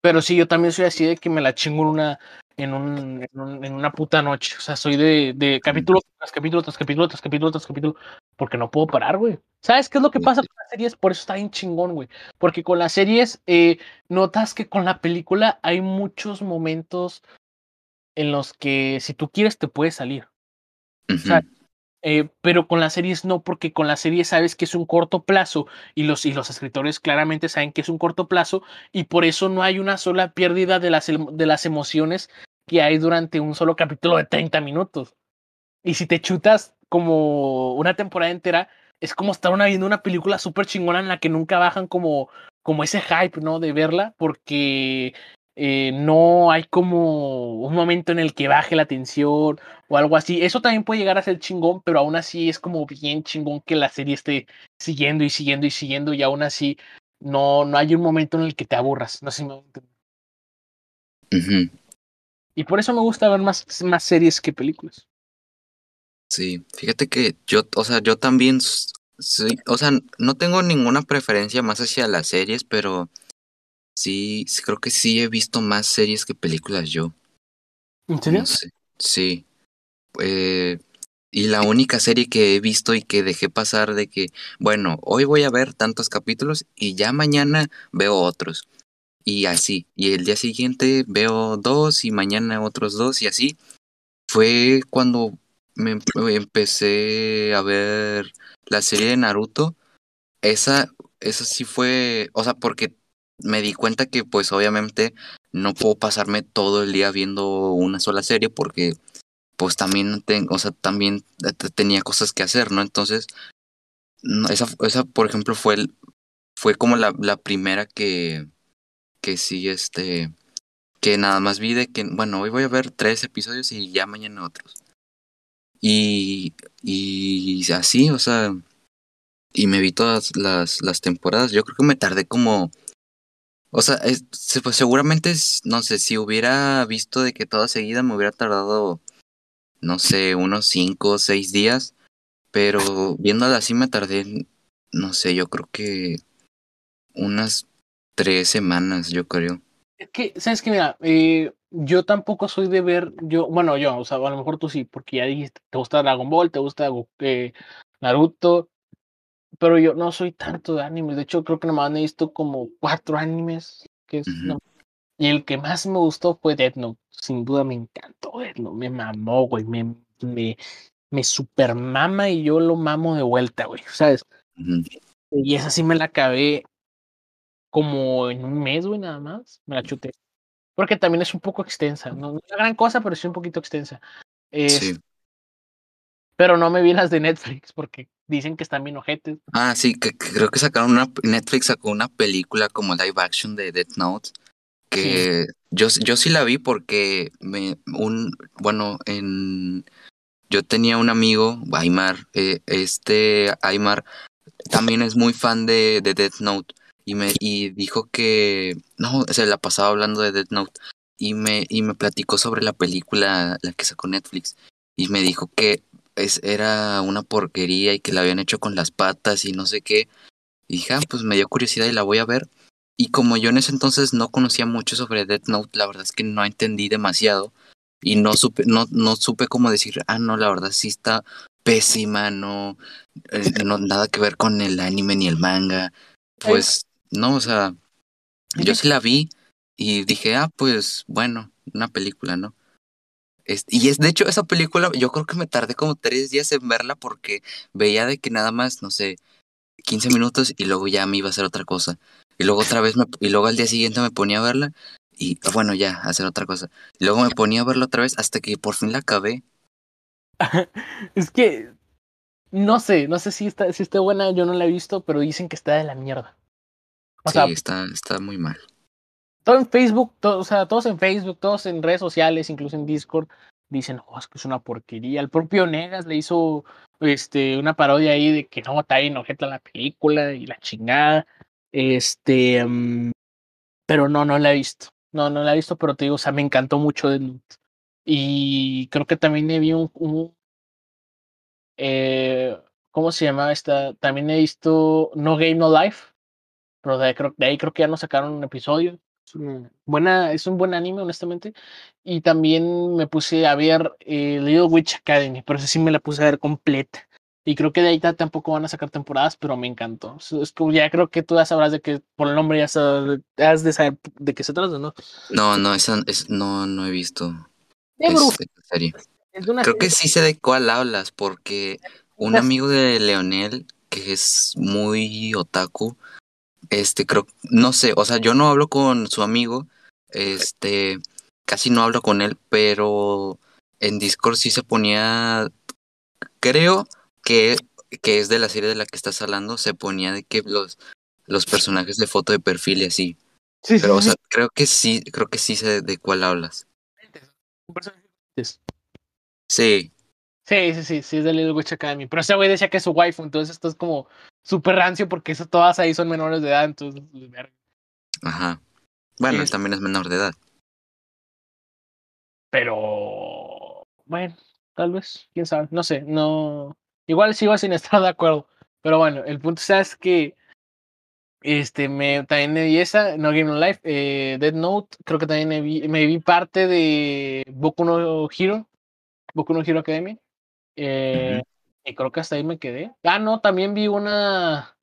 pero sí, yo también soy así de que me la chingo en una, en, un, en, una puta noche. O sea, soy de, de capítulo tras capítulo, tras capítulo, tras capítulo, tras capítulo, porque no puedo parar, güey. ¿Sabes qué es lo que pasa con las series? Por eso está bien chingón, güey. Porque con las series eh, notas que con la película hay muchos momentos en los que si tú quieres te puedes salir. Eh, pero con las series no, porque con las series sabes que es un corto plazo y los, y los escritores claramente saben que es un corto plazo y por eso no hay una sola pérdida de las, de las emociones que hay durante un solo capítulo de 30 minutos. Y si te chutas como una temporada entera, es como estar una, viendo una película súper chingona en la que nunca bajan como, como ese hype, ¿no? De verla, porque eh, no hay como un momento en el que baje la tensión o algo así. Eso también puede llegar a ser chingón, pero aún así es como bien chingón que la serie esté siguiendo y siguiendo y siguiendo y aún así no, no hay un momento en el que te aburras. No sé si me Y por eso me gusta ver más, más series que películas. Sí, fíjate que yo, o sea, yo también soy, o sea, no tengo ninguna preferencia más hacia las series, pero Sí, creo que sí he visto más series que películas yo. ¿En serio? Sí. Eh, y la única serie que he visto y que dejé pasar de que, bueno, hoy voy a ver tantos capítulos y ya mañana veo otros. Y así. Y el día siguiente veo dos y mañana otros dos y así. Fue cuando me empecé a ver la serie de Naruto. Esa, esa sí fue, o sea, porque me di cuenta que pues obviamente no puedo pasarme todo el día viendo una sola serie porque pues también tengo, o sea, también tenía cosas que hacer, ¿no? Entonces, esa, esa por ejemplo fue fue como la, la primera que que sí este que nada más vi de que bueno, hoy voy a ver tres episodios y ya mañana otros. Y y así, o sea, y me vi todas las las temporadas. Yo creo que me tardé como o sea, pues seguramente, no sé, si hubiera visto de que toda seguida me hubiera tardado, no sé, unos cinco o seis días, pero viéndola así me tardé, no sé, yo creo que unas tres semanas, yo creo. Es que, ¿sabes qué? Mira, eh, yo tampoco soy de ver, yo, bueno, yo, o sea, a lo mejor tú sí, porque ya dijiste, te gusta Dragon Ball, te gusta eh, Naruto, pero yo no soy tanto de animes. De hecho, creo que nomás he visto como cuatro animes. Que Y el que más me gustó fue Death Note. Sin duda me encantó Death Note. Me mamó, güey. Me, me, me super mama y yo lo mamo de vuelta, güey. ¿Sabes? Y esa sí me la acabé como en un mes, güey, nada más. Me la chuté. Porque también es un poco extensa. No, es una gran cosa, pero sí un poquito extensa. sí. Pero no me vi las de Netflix porque dicen que están bien ojetes. Ah, sí, que, creo que sacaron una, Netflix sacó una película como live action de Death Note, que yo, yo sí la vi porque me, un, bueno, en, yo tenía un amigo, Aymar, eh, este Aymar también es muy fan de, de Death Note y me y dijo que no se la pasaba hablando de Death Note y me y me platicó sobre la película la que sacó Netflix y me dijo que era una porquería y que la habían hecho con las patas y no sé qué. Y dije, ah, pues me dio curiosidad y la voy a ver. Y como yo en ese entonces no conocía mucho sobre Death Note, la verdad es que no entendí demasiado. Y no supe, no, no supe cómo decir, ah, no, la verdad sí está pésima, no, eh, no nada que ver con el anime ni el manga. Pues, no, o sea, yo sí la vi y dije, ah, pues bueno, una película, ¿no? Y es de hecho esa película, yo creo que me tardé como tres días en verla porque veía de que nada más, no sé, 15 minutos y luego ya me iba a hacer otra cosa. Y luego otra vez, me, y luego al día siguiente me ponía a verla y bueno, ya, hacer otra cosa. Y luego me ponía a verla otra vez hasta que por fin la acabé. es que, no sé, no sé si está, si está buena, yo no la he visto, pero dicen que está de la mierda. sí, está, está muy mal. Todo en Facebook, o sea, todos en Facebook, todos en redes sociales, incluso en Discord, dicen, oh, es que es una porquería. El propio Negas le hizo este, una parodia ahí de que no, está ahí enojeta la película y la chingada. Este, mm, pero no, no la he visto. No, no la he visto, pero te digo, o sea, me encantó mucho de Y creo que también vi un, eh, ¿cómo se llama esta? También he visto No Game No Life, pero de, de ahí creo que ya nos sacaron un episodio. Es, buena, es un buen anime, honestamente. Y también me puse a ver eh, Little Witch Academy, pero esa sí me la puse a ver completa. Y creo que de ahí tampoco van a sacar temporadas, pero me encantó. Es como ya creo que tú ya sabrás de que por el nombre ya sabes, has de saber de qué se trata, ¿no? No, no, esa es, no, no he visto. serie. creo que sí sé de cuál hablas, porque un amigo de Leonel, que es muy otaku, este, creo, no sé, o sea, yo no hablo con su amigo, este, casi no hablo con él, pero en Discord sí se ponía, creo que, que es de la serie de la que estás hablando, se ponía de que los, los personajes de foto de perfil y así. Sí, pero, o sea, creo que sí, creo que sí sé de cuál hablas. Sí. Sí, sí, sí, sí, es de Little Witch Academy. Pero ese güey decía que es su waifu, entonces esto es como súper rancio porque eso, todas ahí son menores de edad, entonces. Pues, Ajá. Bueno, él también es menor de edad. Pero. Bueno, tal vez, quién sabe, no sé, no. Igual sigo sin estar de acuerdo. Pero bueno, el punto es que. Este, me, también me vi esa, No Game No Life, eh, Dead Note, creo que también me vi, me vi parte de Boku no Hero, Boku no Hero Academy. Eh, y creo que hasta ahí me quedé. Ah, no, también vi una.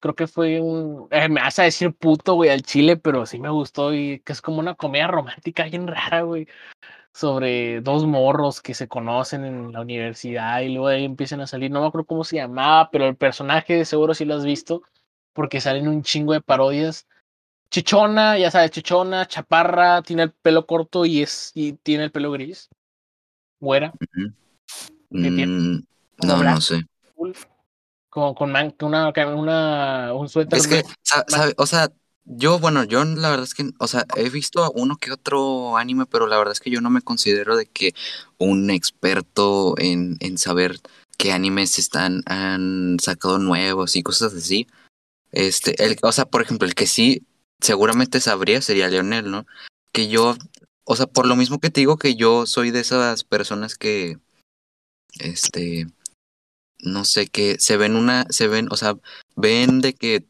Creo que fue un. Eh, me vas a decir puto, güey, al chile, pero sí me gustó y que es como una comedia romántica bien rara, güey. Sobre dos morros que se conocen en la universidad y luego ahí empiezan a salir. No me acuerdo cómo se llamaba, pero el personaje seguro sí lo has visto porque salen un chingo de parodias. Chichona, ya sabes, chichona, chaparra, tiene el pelo corto y es y tiene el pelo gris. Güera. Mm, no, no sé. Con, con una, una, un suéter. Es que, o sea, yo, bueno, yo la verdad es que, o sea, he visto uno que otro anime, pero la verdad es que yo no me considero de que un experto en, en saber qué animes están, han sacado nuevos y cosas así. Este, el, o sea, por ejemplo, el que sí seguramente sabría sería Leonel, ¿no? Que yo, o sea, por lo mismo que te digo que yo soy de esas personas que, este, no sé, que se ven una, se ven, o sea, ven de que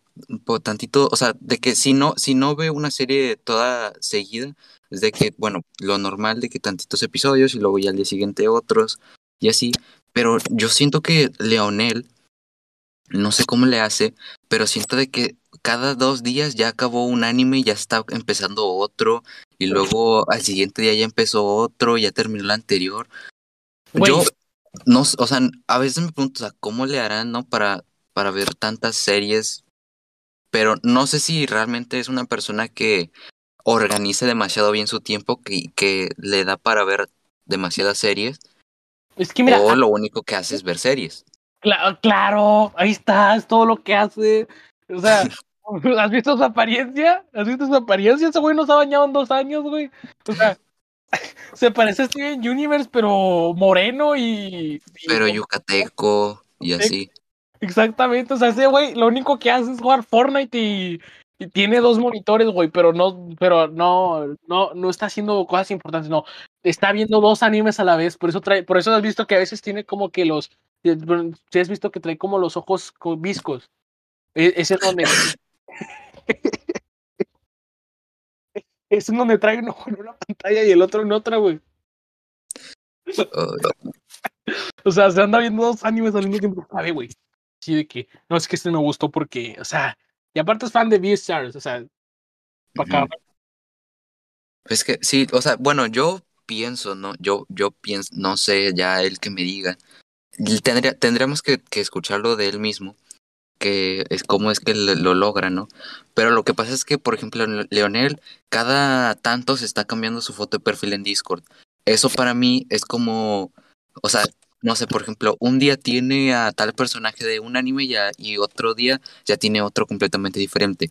por tantito, o sea, de que si no, si no ve una serie toda seguida, es de que, bueno, lo normal de que tantitos episodios y luego ya al día siguiente otros y así, pero yo siento que Leonel, no sé cómo le hace, pero siento de que cada dos días ya acabó un anime y ya está empezando otro, y luego al siguiente día ya empezó otro, ya terminó el anterior. Yo, no, o sea, a veces me pregunto, o sea, ¿cómo le harán, no? Para, para ver tantas series, pero no sé si realmente es una persona que organiza demasiado bien su tiempo, que, que le da para ver demasiadas series. Es que mira, o lo único que hace es ver series. Claro, claro, ahí está, es todo lo que hace. O sea, ¿has visto su apariencia? ¿Has visto su apariencia? Ese güey no se ha bañado en dos años, güey. O sea, se parece a Steven Universe, pero moreno y. pero yucateco y así. Exactamente, o sea, ese güey lo único que hace es jugar Fortnite y, tiene dos monitores, güey, pero no, pero no, no, no está haciendo cosas importantes, no. Está viendo dos animes a la vez, por eso trae, por eso has visto que a veces tiene como que los, si has visto que trae como los ojos viscos. E, ese es donde. es en donde trae uno en una pantalla y el otro en otra, güey. o sea, se anda viendo dos animes al mismo tiempo. A ver, güey. Sí, de que, no, es que este no gustó porque, o sea, y aparte es fan de V-Stars, o sea, para acá. Es que, sí, o sea, bueno, yo pienso, ¿no? Yo, yo pienso, no sé, ya él que me diga. Tendría, tendríamos que, que escucharlo de él mismo que es cómo es que lo logra, ¿no? Pero lo que pasa es que, por ejemplo, Leonel, cada tanto se está cambiando su foto de perfil en Discord. Eso para mí es como, o sea, no sé, por ejemplo, un día tiene a tal personaje de un anime y otro día ya tiene otro completamente diferente.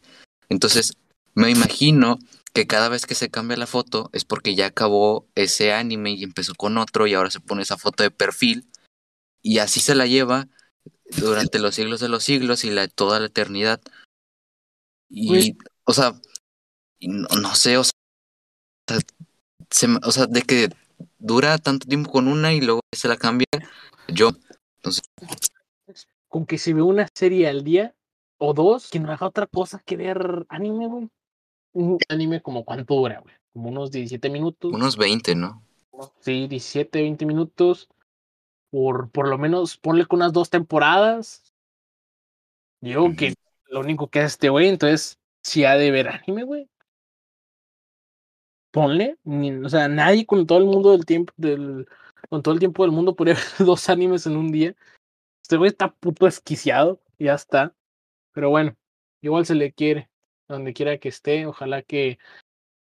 Entonces, me imagino que cada vez que se cambia la foto es porque ya acabó ese anime y empezó con otro y ahora se pone esa foto de perfil y así se la lleva durante los siglos de los siglos y la toda la eternidad. Y, o sea, no, sé, o sea, o sea, de que dura tanto tiempo con una y luego se la cambia, yo, entonces... Con que se ve una serie al día o dos, que no haga otra cosa que ver anime, güey. Un anime como cuánto dura, güey. Como unos 17 minutos. Unos 20, ¿no? Sí, 17, 20 minutos. Por, por lo menos ponle con unas dos temporadas. Yo que lo único que hace este güey, entonces, si ha de ver anime, güey ponle, o sea, nadie con todo el mundo del tiempo, del, con todo el tiempo del mundo podría ver dos animes en un día. Este güey está puto esquiciado, ya está. Pero bueno, igual se le quiere, donde quiera que esté, ojalá que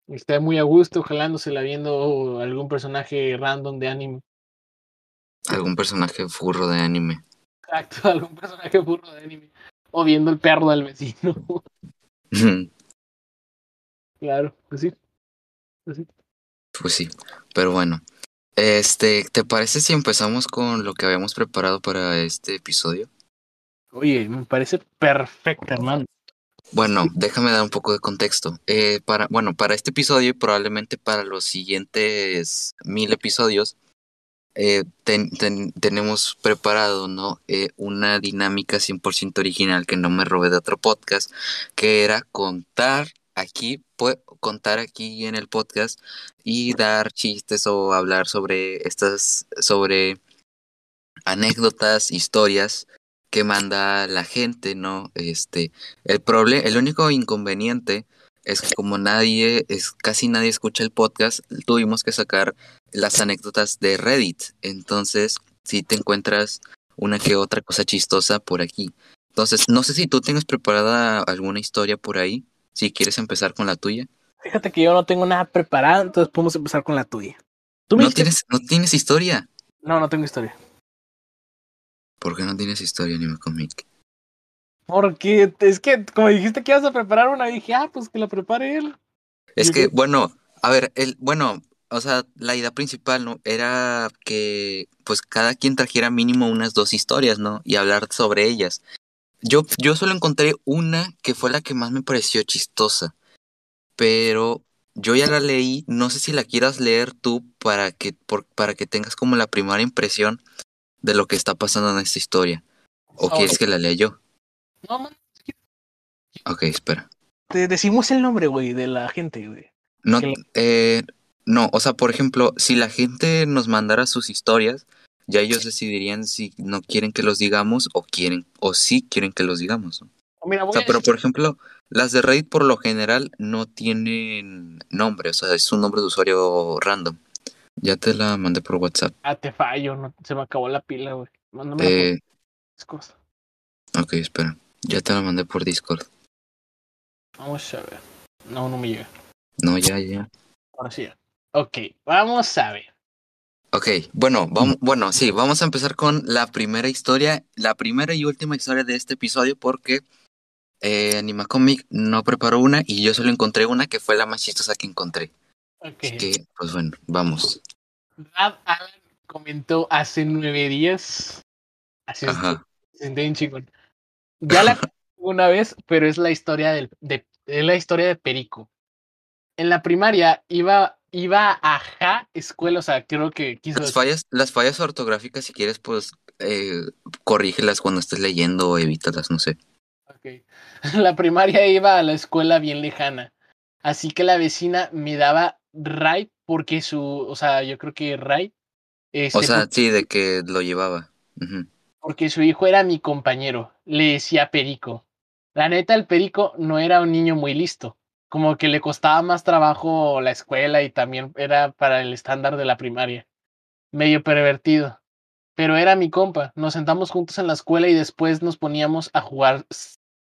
esté muy a gusto, ojalá no se la viendo algún personaje random de anime. Algún personaje furro de anime. Exacto, algún personaje furro de anime. O viendo el perro del vecino. claro, pues sí. Pues sí, pero bueno. Este, ¿te parece si empezamos con lo que habíamos preparado para este episodio? Oye, me parece perfecto, hermano. Bueno, déjame dar un poco de contexto. Eh, para, bueno, para este episodio y probablemente para los siguientes mil episodios, eh, tenemos preparado ¿no? Eh, una dinámica 100% original que no me robé de otro podcast, que era contar aquí, contar aquí en el podcast y dar chistes o hablar sobre estas, sobre anécdotas, historias que manda la gente, ¿no? Este, el el único inconveniente es que como nadie, es, casi nadie escucha el podcast, tuvimos que sacar las anécdotas de Reddit. Entonces, si te encuentras una que otra cosa chistosa por aquí. Entonces, no sé si tú tienes preparada alguna historia por ahí. Si quieres empezar con la tuya. Fíjate que yo no tengo nada preparado, entonces podemos empezar con la tuya. ¿Tú ¿No, tienes, ¿No tienes historia? No, no tengo historia. ¿Por qué no tienes historia, Anime Comic? Porque es que, como dijiste que ibas a preparar una, dije, ah, pues que la prepare él. Es que, bueno, a ver, el, bueno, o sea, la idea principal, ¿no? Era que, pues, cada quien trajera mínimo unas dos historias, ¿no? Y hablar sobre ellas. Yo, yo solo encontré una que fue la que más me pareció chistosa, pero yo ya la leí, no sé si la quieras leer tú para que, por, para que tengas como la primera impresión de lo que está pasando en esta historia. ¿O quieres que la lea yo? No, man. Ok, espera. Te decimos el nombre, güey, de la gente, güey. No, eh, no, o sea, por ejemplo, si la gente nos mandara sus historias, ya ellos decidirían si no quieren que los digamos o quieren o sí quieren que los digamos. o sea, pero por ejemplo, las de Reddit por lo general no tienen nombre, o sea, es un nombre de usuario random. Ya te la mandé por WhatsApp. Ah, te fallo, no, se me acabó la pila, güey. Mándame eh, por Ok, espera. Ya te la mandé por Discord. Vamos a ver. No, no me llega. No, ya, ya. Ahora sí. Ok, vamos a ver. Ok, bueno, vamos, bueno, sí, vamos a empezar con la primera historia, la primera y última historia de este episodio porque eh, Animacomic no preparó una y yo solo encontré una que fue la más chistosa que encontré. Ok. Así que, pues bueno, vamos. Rad Alan comentó hace nueve días. Así Ajá. es, chingón. Ya la una vez, pero es la historia del, de, es la historia de Perico. En la primaria iba iba a ja escuela, o sea, creo que quiso... Las fallas, las fallas ortográficas, si quieres, pues eh, corrígelas cuando estés leyendo o evítalas, no sé. Ok. La primaria iba a la escuela bien lejana, así que la vecina me daba Ray porque su, o sea, yo creo que Ray... Este, o sea, sí, de que lo llevaba. Porque su hijo era mi compañero, le decía Perico. La neta, el Perico no era un niño muy listo como que le costaba más trabajo la escuela y también era para el estándar de la primaria. Medio pervertido. Pero era mi compa. Nos sentamos juntos en la escuela y después nos poníamos a jugar.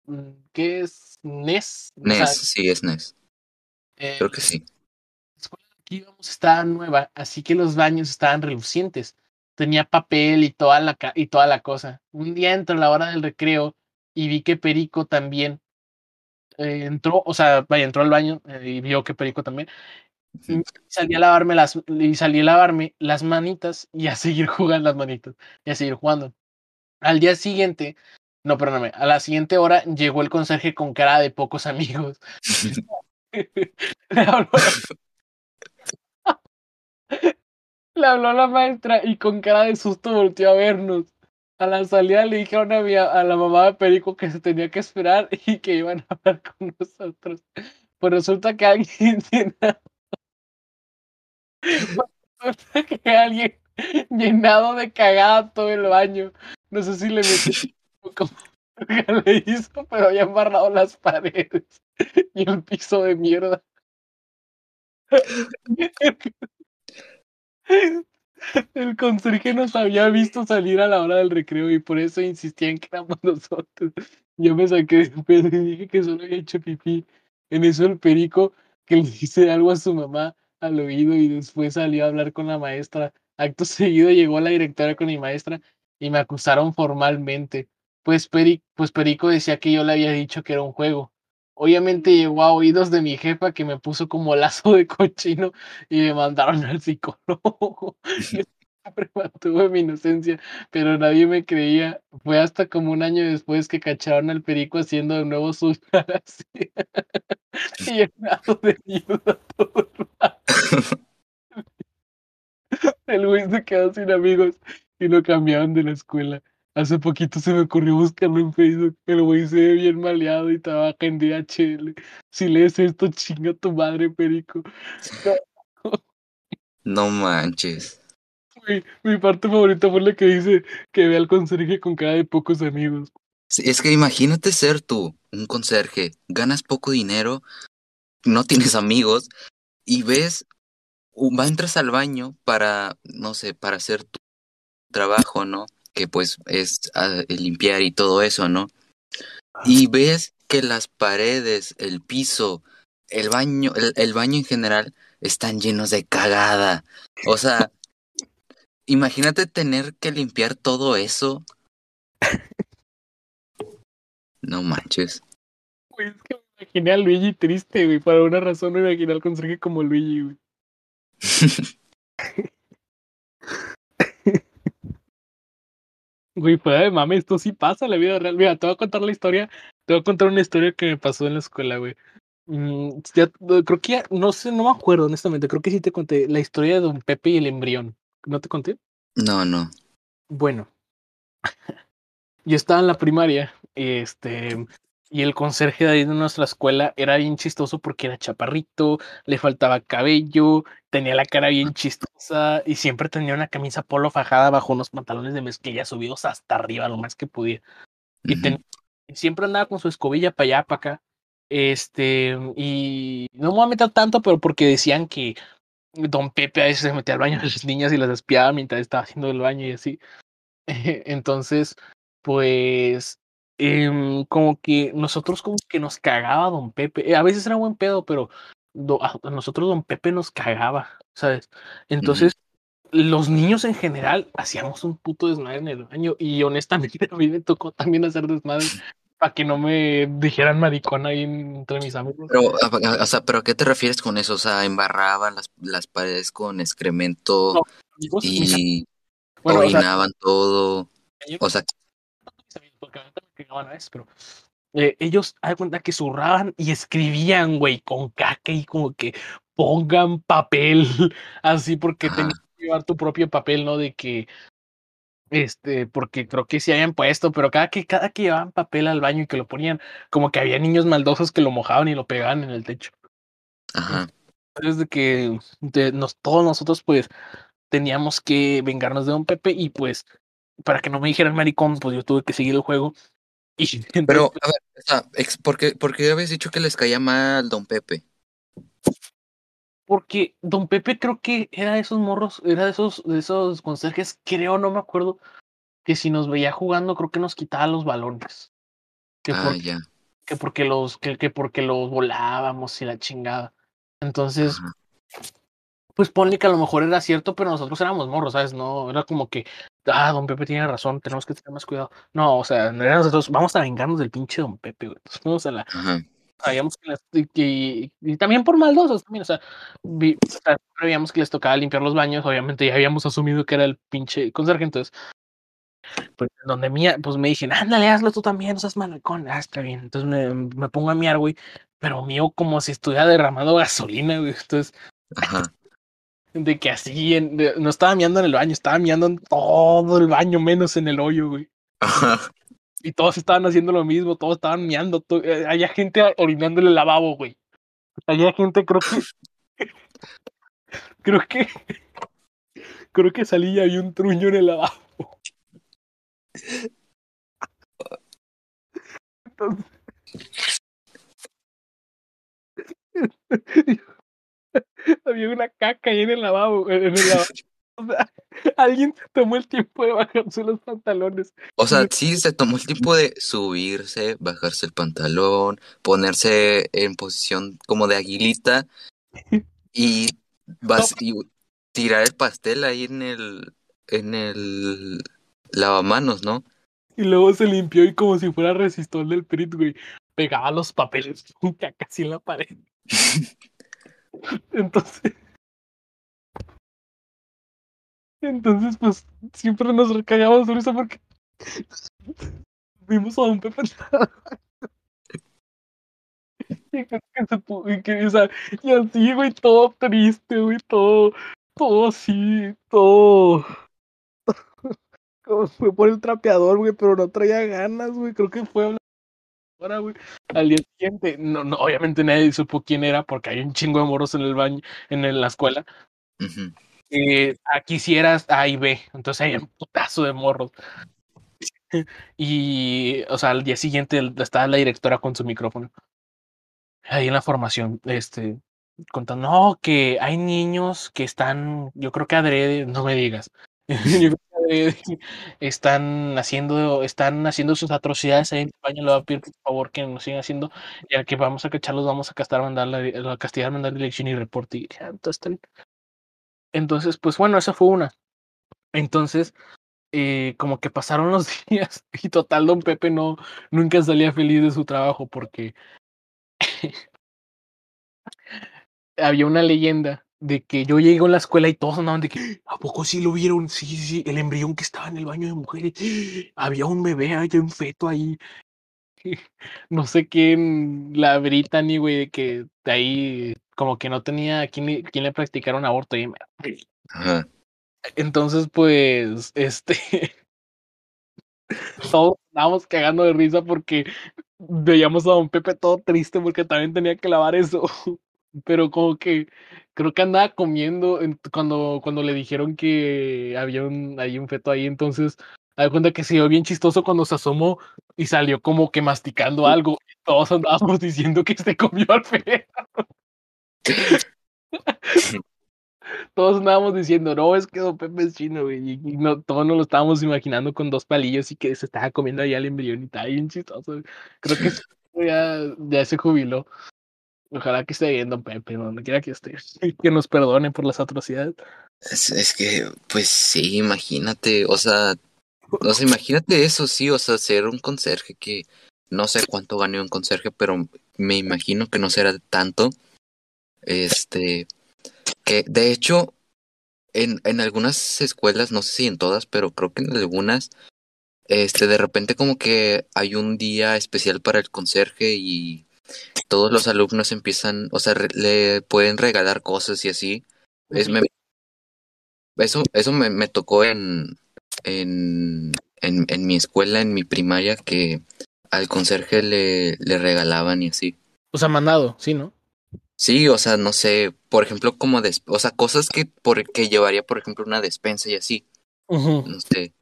Mm, ¿Qué es? ¿NES? NES, sí, es NES. Eh, Creo que sí. La escuela que íbamos estaba nueva, así que los baños estaban relucientes. Tenía papel y toda la, y toda la cosa. Un día entró la hora del recreo y vi que Perico también eh, entró, o sea, vaya, entró al baño eh, y vio que Perico también. Y salí a lavarme las, y salí a lavarme las manitas y a seguir jugando las manitas y a seguir jugando. Al día siguiente, no, perdóname, a la siguiente hora llegó el conserje con cara de pocos amigos. le, habló, la maestra y con cara de susto volteó a vernos. A la salida le dijeron a, mi, a la mamá de Perico que se tenía que esperar y que iban a hablar con nosotros. Pues resulta que alguien tiene que alguien llenado de cagada todo el baño. No sé si le metí como le hizo, pero había embarrado las paredes y el piso de mierda. El conserje nos había visto salir a la hora del recreo y por eso insistía en que éramos nosotros. Yo me saqué de pedo y dije que solo había hecho pipí. En eso el perico que le dice algo a su mamá al oído y después salió a hablar con la maestra. Acto seguido llegó la directora con mi maestra y me acusaron formalmente. Pues, pues Perico decía que yo le había dicho que era un juego. Obviamente llegó a oídos de mi jefa que me puso como lazo de cochino y me mandaron al psicólogo. Siempre mantuve mi inocencia, pero nadie me creía. Fue hasta como un año después que cacharon al perico haciendo de nuevo sus y llenado de mierda todo el güey se quedó sin amigos y lo cambiaron de la escuela. Hace poquito se me ocurrió buscarlo en Facebook. El güey se ve bien maleado y trabaja en DHL. Si lees esto, chinga tu madre, perico. No manches. mi parte favorita fue la que dice que ve al conserje con cara de pocos amigos. es que imagínate ser tú, un conserje, ganas poco dinero, no tienes amigos y ves, va, entras al baño para, no sé, para hacer tu trabajo, ¿no? Que pues es ah, limpiar y todo eso, ¿no? Y ves que las paredes, el piso, el baño, el, el baño en general están llenos de cagada. O sea, imagínate tener que limpiar todo eso. No manches. Pues que imaginé a Luigi triste, güey. Para una razón me imaginé al conserje como Luigi, güey. Güey, pues de mame, esto sí pasa en la vida real. Mira, te voy a contar la historia. Te voy a contar una historia que me pasó en la escuela, güey. Mm, ya, creo que ya, no sé, no me acuerdo, honestamente. Creo que sí te conté la historia de Don Pepe y el embrión. ¿No te conté? No, no. Bueno, yo estaba en la primaria, este, y el conserje de ahí de nuestra escuela era bien chistoso porque era chaparrito, le faltaba cabello, tenía la cara bien chistosa y siempre tenía una camisa polo fajada bajo unos pantalones de mezclilla subidos hasta arriba lo más que podía. Y siempre andaba con su escobilla para allá, para acá. Este, y no me voy a meter tanto, pero porque decían que Don Pepe a veces se metía al baño de las niñas y las espiaba mientras estaba haciendo el baño y así. Entonces, pues eh, como que nosotros como que nos cagaba Don Pepe. Eh, a veces era buen pedo, pero a nosotros Don Pepe nos cagaba, ¿sabes? Entonces, los niños en general hacíamos un puto desmadre en el baño y honestamente a mí me tocó también hacer desmadre para que no me dijeran maricón ahí entre mis amigos. Pero, o sea, ¿pero a qué te refieres con eso? O sea, embarraban las, las paredes con excremento y orinaban todo. O sea, porque pero eh, ellos, hay cuenta que zurraban y escribían, güey, con caca y como que pongan papel, así porque tenías que llevar tu propio papel, ¿no? De que, este, porque creo que sí habían puesto, pero cada que, cada que llevaban papel al baño y que lo ponían, como que había niños maldosos que lo mojaban y lo pegaban en el techo. Ajá. Desde que nos, todos nosotros, pues, teníamos que vengarnos de Don Pepe y pues para que no me dijeran maricón, pues yo tuve que seguir el juego. Y, Pero, a ver, o sea, ¿por, qué, ¿por qué habías dicho que les caía mal Don Pepe? Porque Don Pepe creo que era de esos morros, era de esos, de esos conserjes, creo, no me acuerdo, que si nos veía jugando, creo que nos quitaba los balones. Que ah, ya. Que porque los, que, que, porque los volábamos y la chingada. Entonces, pues ponle que a lo mejor era cierto, pero nosotros éramos morros, ¿sabes? No, era como que, ah, don Pepe tiene razón, tenemos que tener más cuidado. No, o sea, no era nosotros, vamos a vengarnos del pinche don Pepe, güey. Vamos a la, sabíamos que, les, que y también por maldosos también, o sea, vi, o sea, sabíamos que les tocaba limpiar los baños, obviamente ya habíamos asumido que era el pinche conserje, entonces pues donde mía, pues me dicen, ándale, hazlo tú también, no seas malacón, ah, está bien, entonces me, me pongo a miar, güey, pero mío como si estuviera derramando gasolina, güey, entonces Ajá. De que así, en, de, no estaba miando en el baño, estaba miando en todo el baño, menos en el hoyo, güey. Ajá. Y todos estaban haciendo lo mismo, todos estaban miando. To eh, había gente orinando en el lavabo, güey. Había gente, creo que. creo que. creo que salí y había un truño en el lavabo. Entonces. había una caca ahí en el lavabo. En el lavabo. O sea, alguien se tomó el tiempo de bajarse los pantalones. O sea, sí se tomó el tiempo de subirse, bajarse el pantalón, ponerse en posición como de aguilita y, vas, y tirar el pastel ahí en el en el lavamanos, ¿no? Y luego se limpió y como si fuera resistol del PRIT, güey, pegaba los papeles casi en la pared. Entonces Entonces, pues, siempre nos recagamos de risa porque vimos a un Pepe y que, se pudo, y que, o sea, y así, güey, todo triste, güey, todo, todo así, todo. Como fue por el trapeador, güey, pero no traía ganas, güey, creo que fue ahora, güey. Al día siguiente, no, no, obviamente nadie supo quién era porque hay un chingo de moros en el baño, en la escuela. Uh -huh eh, aquí si eras A y B, entonces hay un putazo de morros. y, o sea, al día siguiente estaba la directora con su micrófono. Ahí en la formación, este, contando, no, que hay niños que están, yo creo que adrede, no me digas, están haciendo, están haciendo sus atrocidades ahí en España, le voy a pedir por favor que nos sigan haciendo, ya que vamos a cacharlos, vamos a castigar, mandar la, castigar, mandar dirección y reporte. Y entonces, pues bueno, esa fue una. Entonces, eh, como que pasaron los días y total, don Pepe no, nunca salía feliz de su trabajo porque había una leyenda de que yo llego a la escuela y todos andaban de que, ¿a poco sí lo vieron? Sí, sí, sí, el embrión que estaba en el baño de mujeres, había un bebé, había un feto ahí. No sé quién, la Brittany, güey, que de ahí como que no tenía quien le practicara un aborto. Y... Ajá. Entonces, pues, este, todos estábamos cagando de risa porque veíamos a don Pepe todo triste porque también tenía que lavar eso. Pero como que creo que andaba comiendo cuando, cuando le dijeron que había un, hay un feto ahí. Entonces, da cuenta que se dio bien chistoso cuando se asomó y salió como que masticando algo. Y todos andábamos diciendo que se comió al feto. todos andábamos diciendo, no, es que Don Pepe es chino, güey. Y no, todos nos lo estábamos imaginando con dos palillos y que se estaba comiendo allá el embrión y está bien chistoso. Creo que ya, ya se jubiló. Ojalá que esté bien Don Pepe, donde quiera que esté. Que nos perdone por las atrocidades. Es, es que, pues sí, imagínate, o sea, o sea, imagínate eso, sí, o sea, ser un conserje que no sé cuánto gané un conserje, pero me imagino que no será tanto. Este, que de hecho, en, en algunas escuelas, no sé si en todas, pero creo que en algunas, este, de repente como que hay un día especial para el conserje y todos los alumnos empiezan, o sea, re, le pueden regalar cosas y así. Es, me, eso, eso me, me tocó en, en, en, en mi escuela, en mi primaria, que al conserje le, le regalaban y así. O sea, mandado, sí, ¿no? Sí, o sea, no sé, por ejemplo, como, des o sea, cosas que, por, que llevaría, por ejemplo, una despensa y así. Uh -huh. No sé,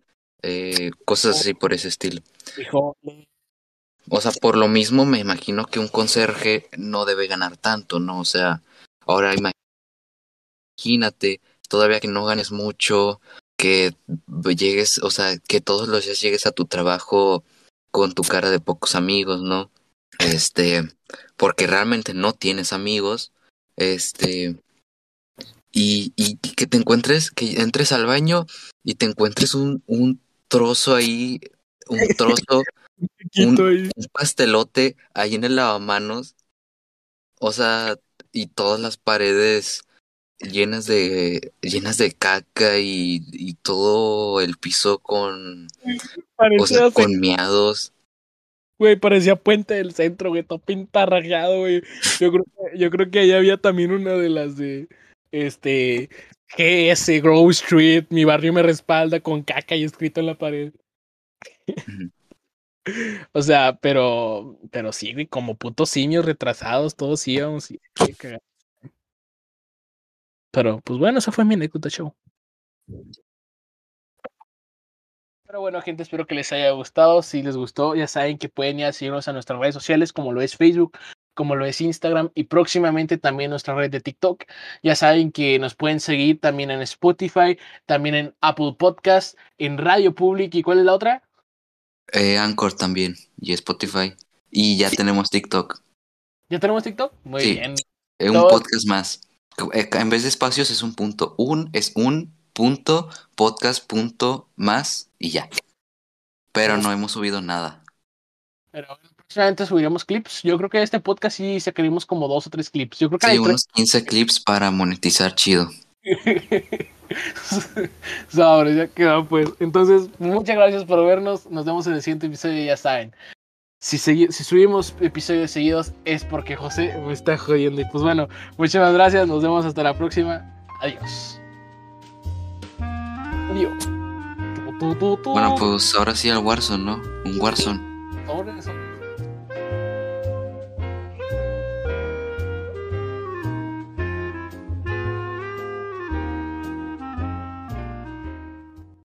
eh, cosas así por ese estilo. O sea, por lo mismo me imagino que un conserje no debe ganar tanto, ¿no? O sea, ahora imagínate, todavía que no ganes mucho, que llegues, o sea, que todos los días llegues a tu trabajo con tu cara de pocos amigos, ¿no? Este, porque realmente no tienes amigos, este, y, y que te encuentres, que entres al baño y te encuentres un, un trozo ahí, un trozo, un, un, pastelote ahí en el lavamanos, O sea, y todas las paredes llenas de llenas de caca y, y todo el piso con o sea, con miados. Güey, parecía puente del centro, güey, todo pintarrajeado, güey. Yo creo, que, yo creo que ahí había también una de las de este GS, Grove Street, mi barrio me respalda con caca y escrito en la pared. o sea, pero, pero sí, güey, como putos simios retrasados, todos íbamos. Y, pero, pues bueno, esa fue mi anécdota show. Pero bueno, gente, espero que les haya gustado. Si les gustó, ya saben que pueden ir a seguirnos a nuestras redes sociales, como lo es Facebook, como lo es Instagram y próximamente también nuestra red de TikTok. Ya saben que nos pueden seguir también en Spotify, también en Apple Podcast, en Radio Public. ¿Y cuál es la otra? Eh, Anchor también y Spotify. Y ya tenemos TikTok. ¿Ya tenemos TikTok? Muy bien. Eh, un podcast más. Eh, en vez de espacios es un punto. Un es un punto podcast punto más y ya. Pero no hemos subido nada. Pero próximamente subiremos clips. Yo creo que este podcast sí sacaremos como dos o tres clips. Yo creo que sí, unos 15 clips para monetizar chido. Sobre, ya quedó pues. Entonces, muchas gracias por vernos. Nos vemos en el siguiente episodio, ya saben. Si, si subimos episodios seguidos es porque José me está jodiendo. Y pues bueno, muchas gracias. Nos vemos hasta la próxima. Adiós. Adiós. Bueno, pues ahora sí al Warzone, ¿no? Un Warzone.